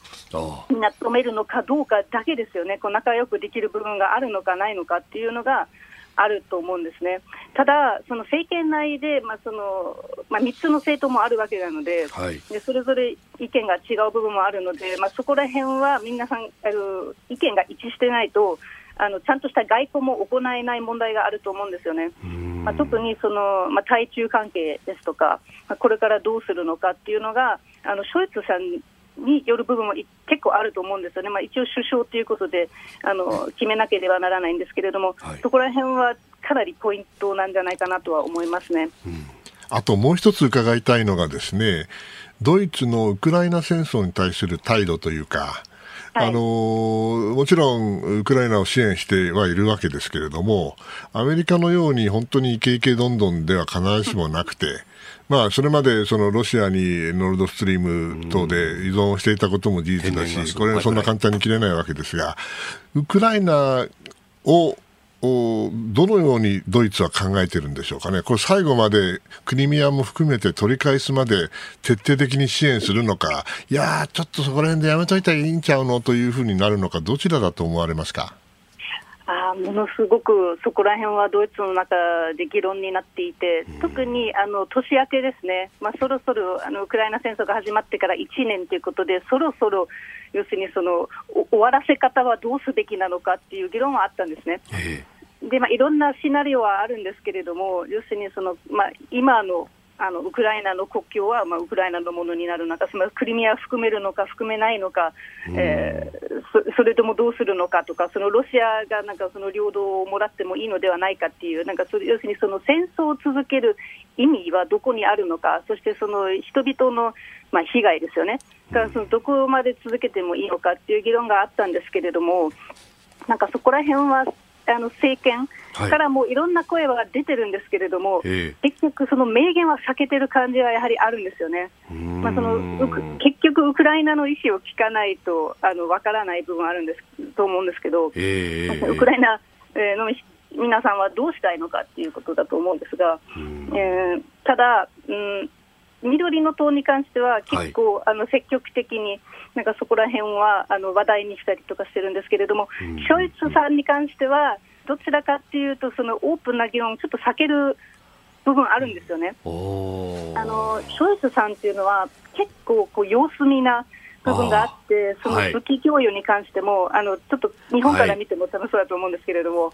みんな止めるのかどうかだけですよね。こう仲良くできる部分があるのかないのかっていうのがあると思うんですね。ただ、その政権内で、まあそのまあ、3つの政党もあるわけなのではい、で、それぞれ意見が違う部分もあるので、まあ、そこら辺は皆さんあの、意見が一致してないと、あのちゃんとした外交も行えない問題があると思うんですよね。まあ、特にその、まあ、対中関係ですとか、まあ、これからどうするのかっていうのが、あのショイツさんによる部分も結構あると思うんですよね、まあ、一応、首相ということであの決めなければならないんですけれども、はい、そこら辺はかなりポイントなんじゃないかなとは思いますね。うん、あともう一つ伺いたいのがですねドイツのウクライナ戦争に対する態度というか、あのもちろんウクライナを支援してはいるわけですけれどもアメリカのように本当にイケイケどんどんでは必ずしもなくて、まあ、それまでそのロシアにノルドストリーム等で依存していたことも事実だし、これはそんな簡単に切れないわけですが、ウクライナをどのようにドイツは考えてるんでしょうかね、これ、最後までクリミアも含めて取り返すまで徹底的に支援するのか、いやー、ちょっとそこら辺でやめといたらいいんちゃうの？というふうになるのか、どちらだと思われますか？あものすごくそこら辺はドイツの中で議論になっていて、特にあの年明けですね、まあ、そろそろあのウクライナ戦争が始まってから1年ということで、そろそろ要するにその終わらせ方はどうすべきなのかっていう議論はあったんですね。でまあ、いろんなシナリオはあるんですけれども、要するにその、まあ、今のあのウクライナの国境は、まあ、ウクライナのものになるのか、そのクリミア含めるのか、含めないのか、えー、そそれともどうするのかとか、そのロシアがなんかその領土をもらってもいいのではないかっていう、なんかそれ要するにその戦争を続ける意味はどこにあるのか、そしてその人々の、まあ、被害ですよね、だからそのどこまで続けてもいいのかっていう議論があったんですけれども、なんかそこら辺はあの政権からもいろんな声は出てるんですけれども、はい、結局、その明言は避けてる感じはやはりあるんですよね。まあ、その結局、ウクライナの意思を聞かないとあの分からない部分あるんですと思うんですけど、えー、ウクライナの皆さんはどうしたいのかっていうことだと思うんですが、えー、ただ、うん緑の党に関しては結構、はい、あの積極的になんかそこら辺はあの話題にしたりとかしてるんですけれども、ショイツさんに関しては、どちらかっていうと、そのオープンな議論をちょっと避ける部分あるんですよね。あのショイツさんっていうのは、結構こう様子見な部分があって、その武器供与に関しても、はい、あのちょっと日本から見ても楽しそうだと思うんですけれども、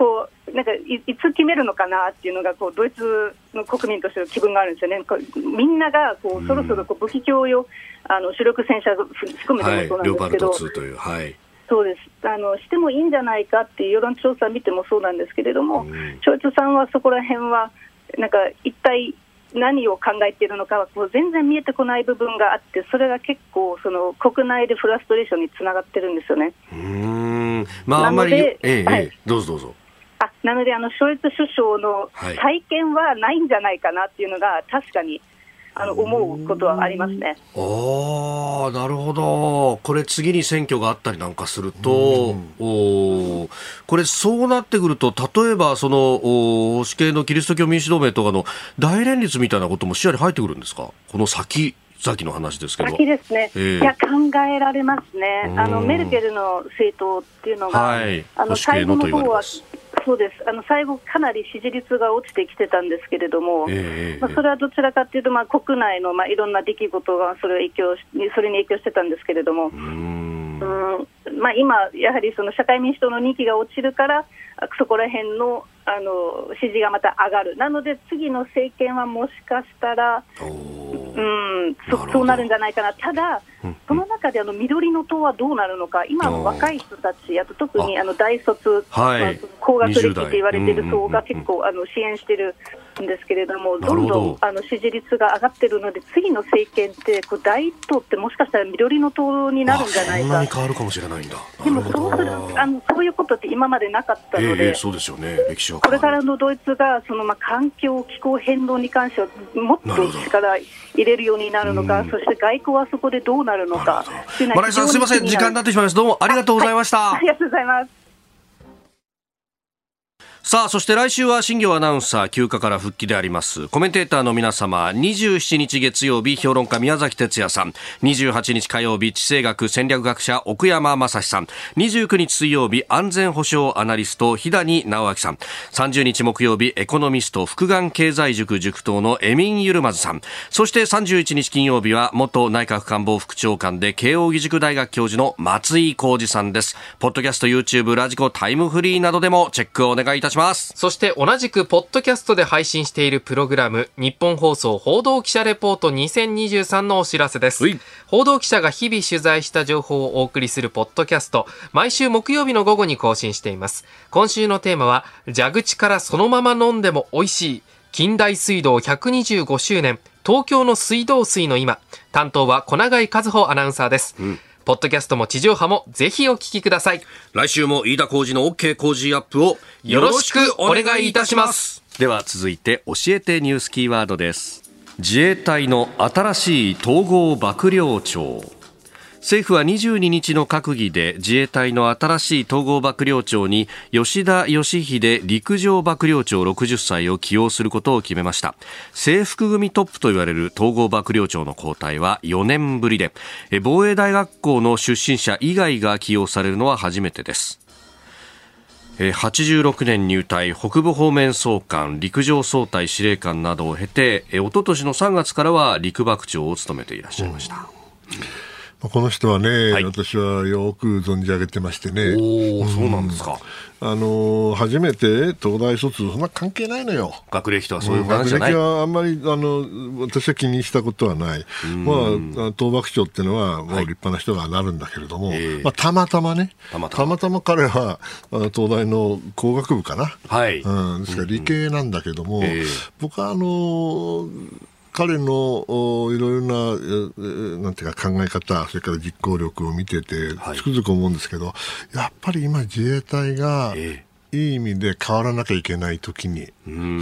こうなんかいいつ決めるのかなっていうのがこうドイツの国民としての気分があるんですよね、みんながこうそろそろこう武器供与、あの主力戦車含めてもそうなんですけど、はい、そうです。あのしてもいいんじゃないかっていう世論調査を見てもそうなんですけれども、長一さんはそこら辺は、なんか一体何を考えているのかはこう全然見えてこない部分があって、それが結構、その国内でフラストレーションにつながってるんですよね。うん。まあ、あんまり、ええ、はい、どうぞどうぞ。あなので、あのショルツ首相の体験はないんじゃないかなっていうのが、確かにあの思うことはありますね。ああ、なるほど。これ次に選挙があったりなんかすると、おこれそうなってくると、例えばその死刑のキリスト教民主同盟とかの大連立みたいなことも視野に入ってくるんですか？この先。先の話ですけど。先ですね、えー、いや考えられますね、あのメルケルの政党っていうのが、はい、あの最後の方はそうです。あの最後、かなり支持率が落ちてきてたんですけれども、えー、まあ、それはどちらかというと、まあ、国内の、まあ、いろんな出来事がそれ影響それに影響してたんですけれども、うん。まあ、今、やはりその社会民主党の人気が落ちるから、そこら辺のあの支持がまた上がる、なので次の政権はもしかしたら、うんそそうなるんじゃないかな、ただ、その中であの緑の党はどうなるのか、今の若い人たち、あと特にあの大卒、はい、まあ、高学歴って言われている層が結構あの支援してるんですけれども、ど。んどんあの支持率が上がってるので、次の政権って、こう第一党ってもしかしたら緑の党になるんじゃないか。変わるかもしれないんだ。でもそうするあのそういうことって今までなかったので、えー、そうですよね歴史は。これからのドイツがそのまあ環境、気候変動に関してはもっと力入れるようになるのか、そして外交はそこでどうなるのか。マライさんすみません。時間になってしまいましたどうもありがとうございました、はい、ありがとうございますさあ、そして来週は新業アナウンサー休暇から復帰であります。コメンテーターの皆様、27日月曜日、評論家宮崎哲也さん、28日火曜日、地政学戦略学者奥山正史さん、29日水曜日、安全保障アナリスト、日谷直明さん、30日木曜日、エコノミスト、福眼経済塾塾頭のエミン・ユルマズさん、そして31日金曜日は、元内閣官房副長官で慶應義塾大学教授の松井浩二さんです。ポッドキャスト、YouTube、ラジコ、タイムフリーなどでもチェックをお願いいたします。します。そして同じくポッドキャストで配信しているプログラム日本放送報道記者レポート2023のお知らせです。報道記者が日々取材した情報をお送りするポッドキャスト毎週木曜日の午後に更新しています。今週のテーマは蛇口からそのまま飲んでも美味しい近代水道125周年東京の水道水の今。担当は小永井和穂アナウンサーです、うんポッドキャストも地上波もぜひお聞きください。来週も飯田浩二の OK 工事アップをよろしくお願いいたします。では続いて教えてニュースキーワードです。自衛隊の新しい統合幕僚長。政府は22日の閣議で自衛隊の新しい統合幕僚長に吉田義秀陸上幕僚長60歳を起用することを決めました。制服組トップと言われる統合幕僚長の交代は4年ぶりで防衛大学校の出身者以外が起用されるのは初めてです。86年入隊北部方面総監陸上総隊司令官などを経ておととしの3月からは陸幕長を務めていらっしゃいました、うんこの人はね、はい、私はよく存じ上げてましてね。おそうなんですか。あの初めて東大卒、そんな関係ないのよ。学歴とはそういう話じゃない、学歴はあんまりあの私は気にしたことはない、まあ、東幕長っていうのは、もう立派な人がなるんだけれども、はい、まあ、たまたまね、たまたま。たま彼は東大の工学部かな、はい。うん、ですから理系なんだけども、うん。うん、僕はあの彼のいろいろななんていうか考え方、それから実行力を見てて、つくづく思うんですけど、やっぱり今、自衛隊が、いい意味で変わらなきゃいけないときに、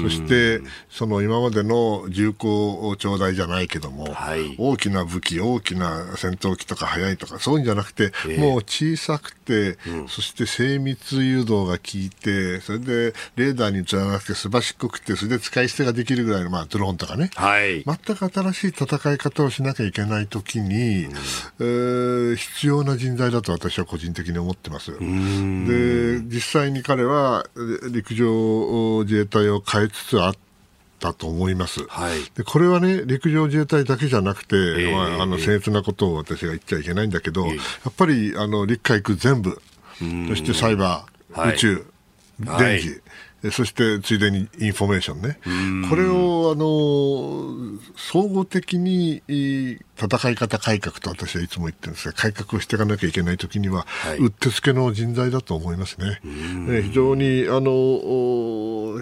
そしてその今までの重厚長大じゃないけども、はい、大きな武器、大きな戦闘機とか速いとか、そういうんじゃなくて、えー、もう小さくて、うん、そして精密誘導が効いて、それでレーダーに映らなくて、すばしっこくて、それで使い捨てができるぐらいの、まあ、ドローンとかね、はい、全く新しい戦い方をしなきゃいけないときに、うん、えー、必要な人材だと私は個人的に思ってます。で実際に彼は陸上自衛隊を変えつつあったと思います、はい、でこれはね陸上自衛隊だけじゃなくて、えー、まあ、あの僭越なことを私が言っちゃいけないんだけど、えー、やっぱりあの陸海空全部そしてサイバー、はい、宇宙、電気、そしてついでにインフォメーションね、これをあの総合的に戦い方改革と私はいつも言ってるんですが、改革をしていかなきゃいけないときには、はい、うってつけの人材だと思いますね。非常にあの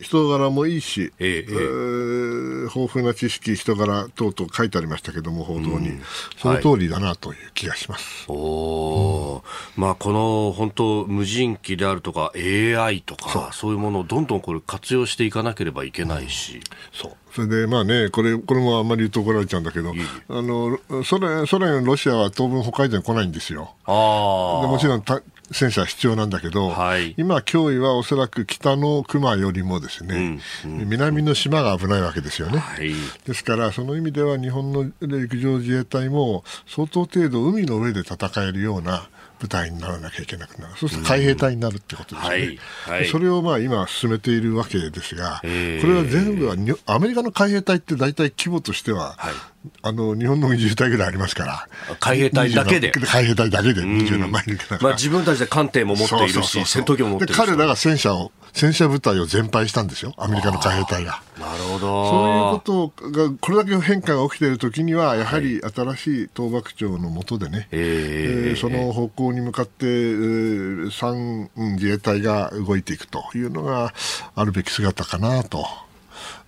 人柄もいいし、えええー、豊富な知識、人柄等々書いてありましたけども、報道に、うん、その通りだなという気がします、はい、おうん、まあ、この本当、無人機であるとか、AI とか、そう。いうものをどんどんこれ活用していかなければいけないし。そう。それでまあね、これこれもあんまり言うと怒られちゃうんだけど、あのソ連、ソ連、ロシアは当分、北海道に来ないんですよ。あでもちろんた戦車必要なんだけど、はい、今、脅威はおそらく北の熊よりもですね、うんうん、南の島が危ないわけですよね、はい、ですから、その意味では日本の陸上自衛隊も相当程度、海の上で戦えるような部隊にならなきゃいけなくなる、そうすると海兵隊になるってことですね、はい。はい、それをまあ今、進めているわけですが、これは全部はアメリカの海兵隊って大体規模としては、はい。あの日本の自衛隊ぐらいありますから、海兵隊だけで、海兵隊だけで20何万人まあ、自分たちで艦艇も持っているし、戦闘機も持っている彼らが戦車を、戦車部隊を全廃したんですよ、アメリカの海兵隊が。なるほど。そういうことが、これだけの変化が起きているときには、やはり新しい東幕長の下でね、はい、えー、その方向に向かって、えー、3自衛隊が動いていくというのがあるべき姿かなと。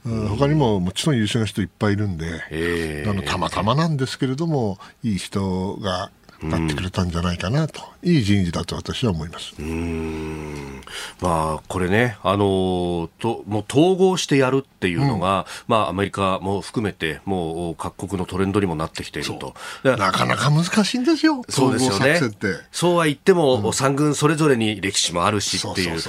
他にももちろん優秀な人いっぱいいるんで、えー、あのたまたまなんですけれども、いい人がなってくれたんじゃないかなと、うん、いい人事だと私は思います。うん。まあ、これね、あのともう統合してやるっていうのが、うん、まあ、アメリカも含めて、もう各国のトレンドにもなってきていると。なかなか難しいんですよ、そうですよね。そうは言っても、うん、3軍それぞれに歴史もあるしっていう。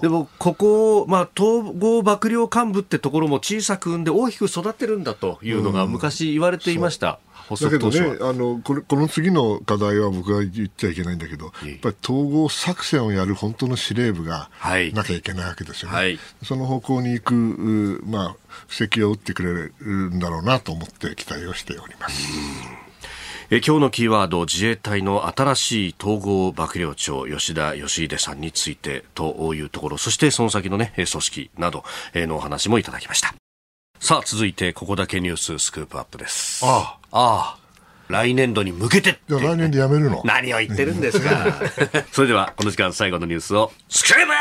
でも、ここ、まあ、統合幕僚幹部ってところも小さく産んで大きく育てるんだというのが昔言われていました。だけどねあのこれ、この次の課題は僕は言っちゃいけないんだけど、やっぱり統合作戦をやる本当の司令部がなきゃいけないわけですよね。はい、その方向に行く、まあ、布石を打ってくれるんだろうなと思って期待をしております。え今日のキーワード自衛隊の新しい統合幕僚長吉田義秀さんについてというところそしてその先の、ね、組織などのお話もいただきました。さあ続いてここだけニューススクープアップです。ああああ。来年度に向けてじゃ来年でやめるの？何を言ってるんですか。[LAUGHS] それでは、この時間最後のニュースを、スクープ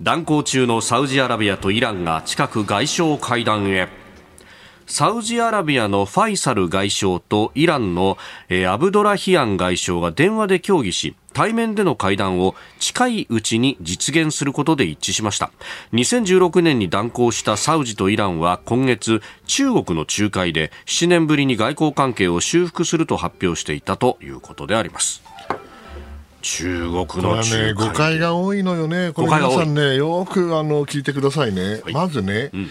断交中のサウジアラビアとイランが近く外相会談へ。サウジアラビアのファイサル外相とイランの、えアブドラヒアン外相が電話で協議し、対面での会談を近いうちに実現することで一致しました。2016年に断交したサウジとイランは今月中国の仲介で7年ぶりに外交関係を修復すると発表していたということであります。中国の仲介、ね、誤解が多いのよね、これ皆さんね、よくあの聞いてくださいね、はい、まずね、うん、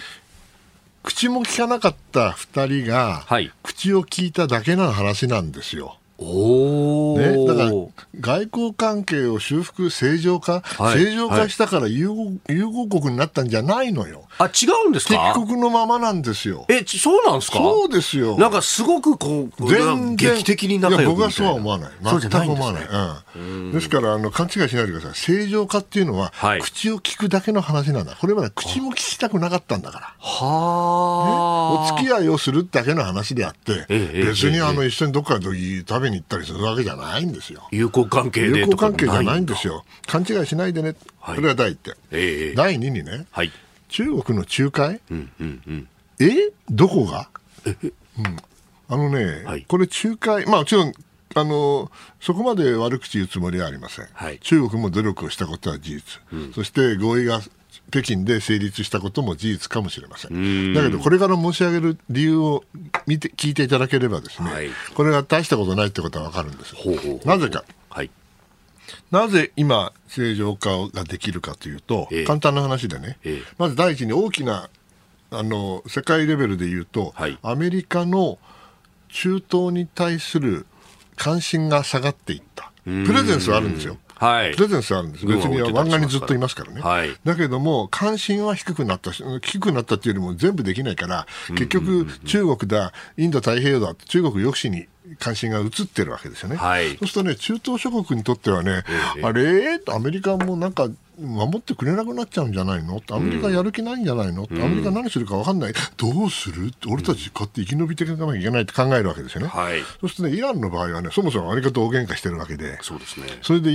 口も聞かなかった2人が、はい、口を聞いただけの話なんですよ。おね、だから外交関係を修復、正常化、はい、正常化したから融合,、融合国になったんじゃないのよ。あ、違うんですか？敵国のままなんですよ。え、そうなんですか？そうですよ。なんかすごくこう、全然劇的になった僕はそうは思わない。全く思わない。うん、ですから、あの、勘違いしないでください。正常化っていうのは、はい、口を聞くだけの話なんだ。これまで口も聞きたくなかったんだから。はあ、ね、お付き合いをするだけの話であって、ええ、別にあの、一緒にどっかで食べに行ったりするわけじゃないんですよ。友好関係で友好関係じゃないんですよ。勘違いしないでね。これは第一点。ええ、第二にね、はい、中国の仲介、うんうんうん、え？どこが、うん、あのね、はい、これ仲介、まあもちろんあのそこまで悪口言うつもりはありません、はい、中国も努力をしたことは事実、うん、そして合意が北京で成立したことも事実かもしれません。だけど、これから申し上げる理由を見て聞いていただければですね、はい、これが大したことないってことは分かるんです。ほうほうほうなぜか、はい、なぜ今、正常化ができるかというと、えー、簡単な話でね、えー、まず第一に大きなあの世界レベルでいうと、はい、アメリカの中東に対する関心が下がっていった。プレゼンスはあるんですよ。はい、プレゼンスあるんです、別に湾岸にずっといますからね、はい、だけども、関心は低くなった低くなったっていうよりも全部できないから、結局、中国だ、インド太平洋だ、中国抑止に関心が移ってるわけですよね。はい、そうするとね、中東諸国にとってはね、ええ、あれ？アメリカもなんか守ってくれなくなっちゃうんじゃないの？アメリカやる気ないんじゃないの、うん、アメリカ何するか分かんない、どうする？俺たちこうやって生き延びていかなきゃいけないって考えるわけですよね。はい、そしてね、イランの場合はね、そもそもアメリカと大喧嘩してるわけで、そうですね、それで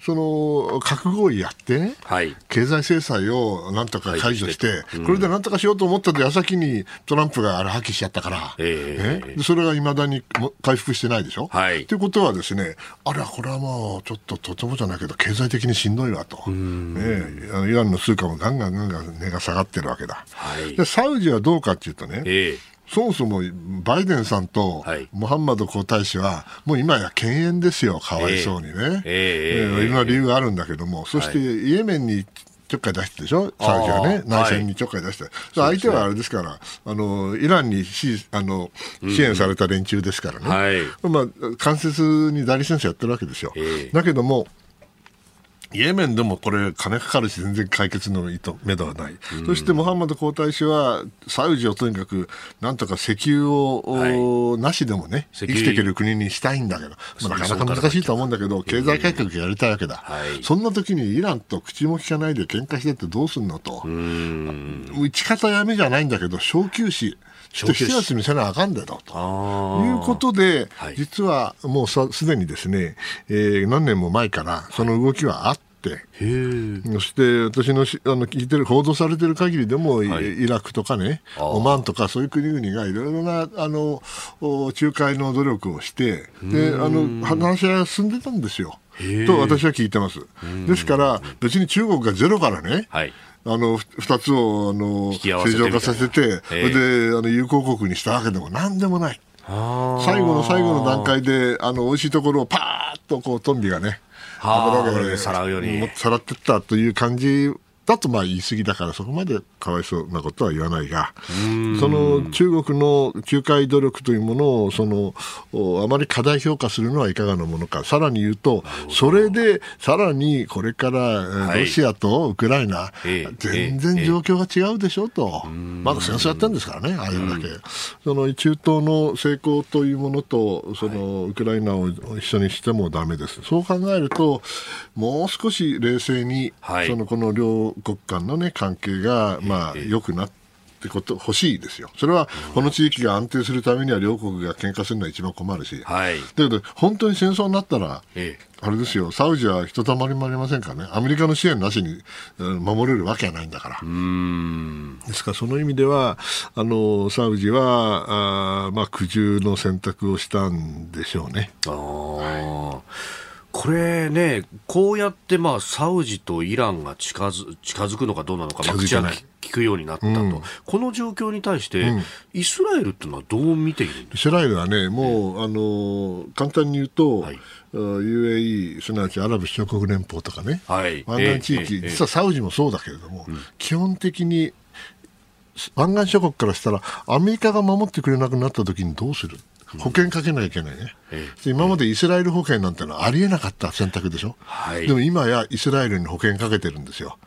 その核合意やってね、はい、経済制裁をなんとか解除して、うん、これでなんとかしようと思った矢先にトランプがあれ破棄しちゃったから、えー、それがいまだに回復してないでしょ？はい、ということはですね、あれはこれはもうちょっととてもじゃないけど、経済的にしんどいわと。ね、イランの通貨もガンガンガンガン値が下がってるわけだ。はい、でサウジはどうかっていうとね、えーそもそもバイデンさんとムハンマド皇太子は、もう今や犬猿ですよ、かわいそうにね。えー、えー、いろんな理由があるんだけども、そしてイエメンにちょっかい出してでしょ、サウジはね、内戦にちょっかい出して、はい、相手はあれですから、あのイランに支あの支援された連中ですからね、うんはい、まあ、間接に代理戦争やってるわけですよ。えー、だけども、イエメンでもこれ、金かかるし、全然解決の糸目処はない、うん、そしてモハンマド皇太子は、サウジをとにかく、なんとか石油を、はい、なしでもね、生きていける国にしたいんだけど、まあ、なかなか難しいと思うんだけど、経済改革やりたいわけだ、はい、そんな時にイランと口も利かないで喧嘩してってどうすんのと、打ち方やめじゃないんだけど、小休止。ちょっと7月見せなあかんだと。いうことで、はい、実はもうすでにですね、えー、何年も前からその動きはあって、そして私のあの聞いてる報道されてる限りでも、はい、イラクとかねオマーンとかそういう国々がいろいろなあの仲介の努力をしてであの話し合いが進んでたんですよ。と私は聞いてます。ですから別に中国がゼロからね、はいあの2つをあの正常化させて、それであの友好国にしたわけでもなんでもない。最後の最後の段階であの美味しいところをパーッとこうトンビがね油でさらうようにさらってったという感じだとまあ言い過ぎだからそこまでかわいそうなことは言わないがその中国の仲介努力というものをそのあまり過大評価するのはいかがなものか。さらに言うとそれでさらにこれからロシアとウクライナ、はい、全然状況が違うでしょうとまだ戦争やってるんですからねああいうだけその中東の成功というものとそのウクライナを一緒にしてもだめです。そう考えるともう少し冷静に、そのこの両国間の、ね、関係が、まあ、良くなってこと欲しいですよ。それはこの地域が安定するためには両国が喧嘩するのは一番困るし、はい、だけど本当に戦争になったら、ええ、あれですよ、サウジはひとたまりもありませんからね、アメリカの支援なしに守れるわけはないんだから。ですから、その意味では、あのサウジはあ、まあ、苦渋の選択をしたんでしょうね。あはいこれね、こうやってまあサウジとイランが近づ近づくのかどうなのか、まあ、口は聞くようになったと、うん、この状況に対して、うん、イスラエルっていうのはどう見ているんですかイスラエルはね、もう、あの簡単に言うと、はい、UAE、すなわちアラブ首長国連邦とかね、はい、湾岸地域、えー、実はサウジもそうだけれども、基本的に湾岸諸国からしたら、アメリカが守ってくれなくなった時にどうする？保険かけなきゃいけないね、今までイスラエル保険なんてのはありえなかった選択でしょ、はい、でも今やイスラエルに保険かけてるんですよ、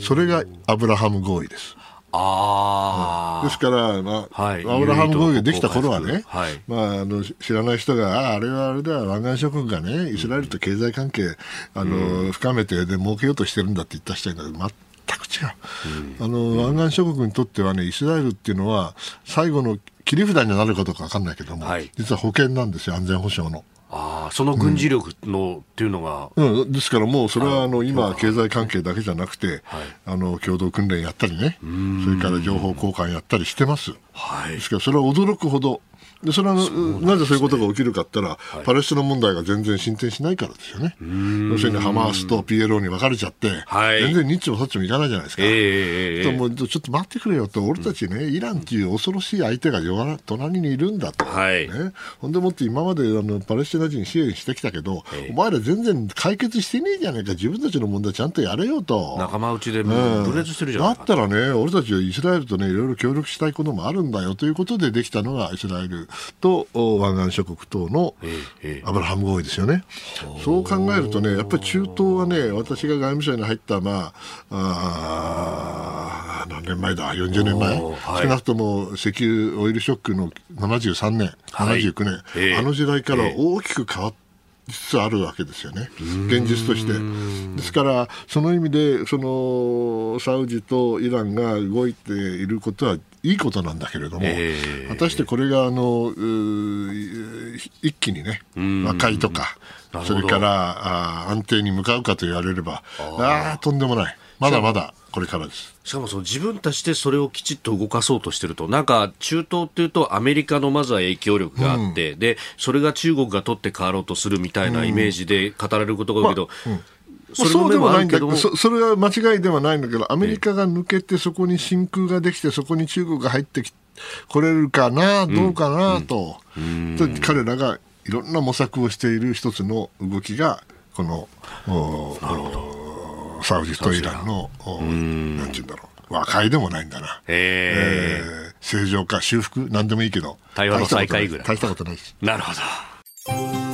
それがアブラハム合意です。あですから、まあ、はい、アブラハム合意ができた頃はね、はい、まあ、あの知らない人が、ああれはあれだ、湾岸諸国がね、イスラエルと経済関係、あの、深めてで儲けようとしてるんだって言った人が全く違う、うん、あの湾岸諸国にとってはね、イスラエルっていうのは、最後の切り札になるかどうか分かんないけども、はい、実は保険なんですよ、安全保障の。あその軍事力の、っていうのが、うん、ですからもうそれはあの今、経済関係だけじゃなくて、はい、あの共同訓練やったりね、それから情報交換やったりしてます。はい、ですからそれは驚くほどでそれは、ね、なぜそういうことが起きるかって言ったら、はい、パレスチナ問題が全然進展しないからですよね。要するにハマースと PLO に分かれちゃって、はい、全然ニッチもサッチもいかないじゃないですか。えー、もうちょっと待ってくれよと、俺たちね、イランっていう恐ろしい相手が隣にいるんだと。はい、ね、ほんでもって今まであのパレスチナ人支援してきたけど、えー、お前ら全然解決してねえじゃねえか、自分たちの問題ちゃんとやれよと。仲間内で分裂してるじゃない、うん、だったらね、俺たちはイスラエルとね、いろいろ協力したいこともあるんだよということでできたのがイスラエルと湾岸諸国等のアブラハム合意ですよね。そう考えるとね、やっぱり中東はね、私が外務省に入った、まあ、あ何年前だ、40年前、はい、少なくとも石油オイルショックの73年、79年、はい、あの時代から大きく変わって、つつあるわけですよね、現実として。ですから、その意味でそのサウジとイランが動いていることはいいことなんだけれども、えー、果たしてこれがあの一気にね、和解とか、それからあ安定に向かうかと言われれば、ああ、とんでもない、まだまだ。これからです。しかもその自分たちでそれをきちっと動かそうとしてると、なんか中東っていうと、アメリカのまずは影響力があって、うん、でそれが中国が取って変わろうとするみたいなイメージで語られることが多いけど、まあうんそそうでもないんだけどそ、それは間違いではないんだけど、アメリカが抜けて、そこに真空ができて、そこに中国が入ってきこれるかな、どうかなと、うん、と彼らがいろんな模索をしている一つの動きが、この、サウジとイランの、なんていうんだろう、和解でもないんだな。えー、正常化、修復、なんでもいいけど、対話の再開ぐらい。大したことないし。なるほど。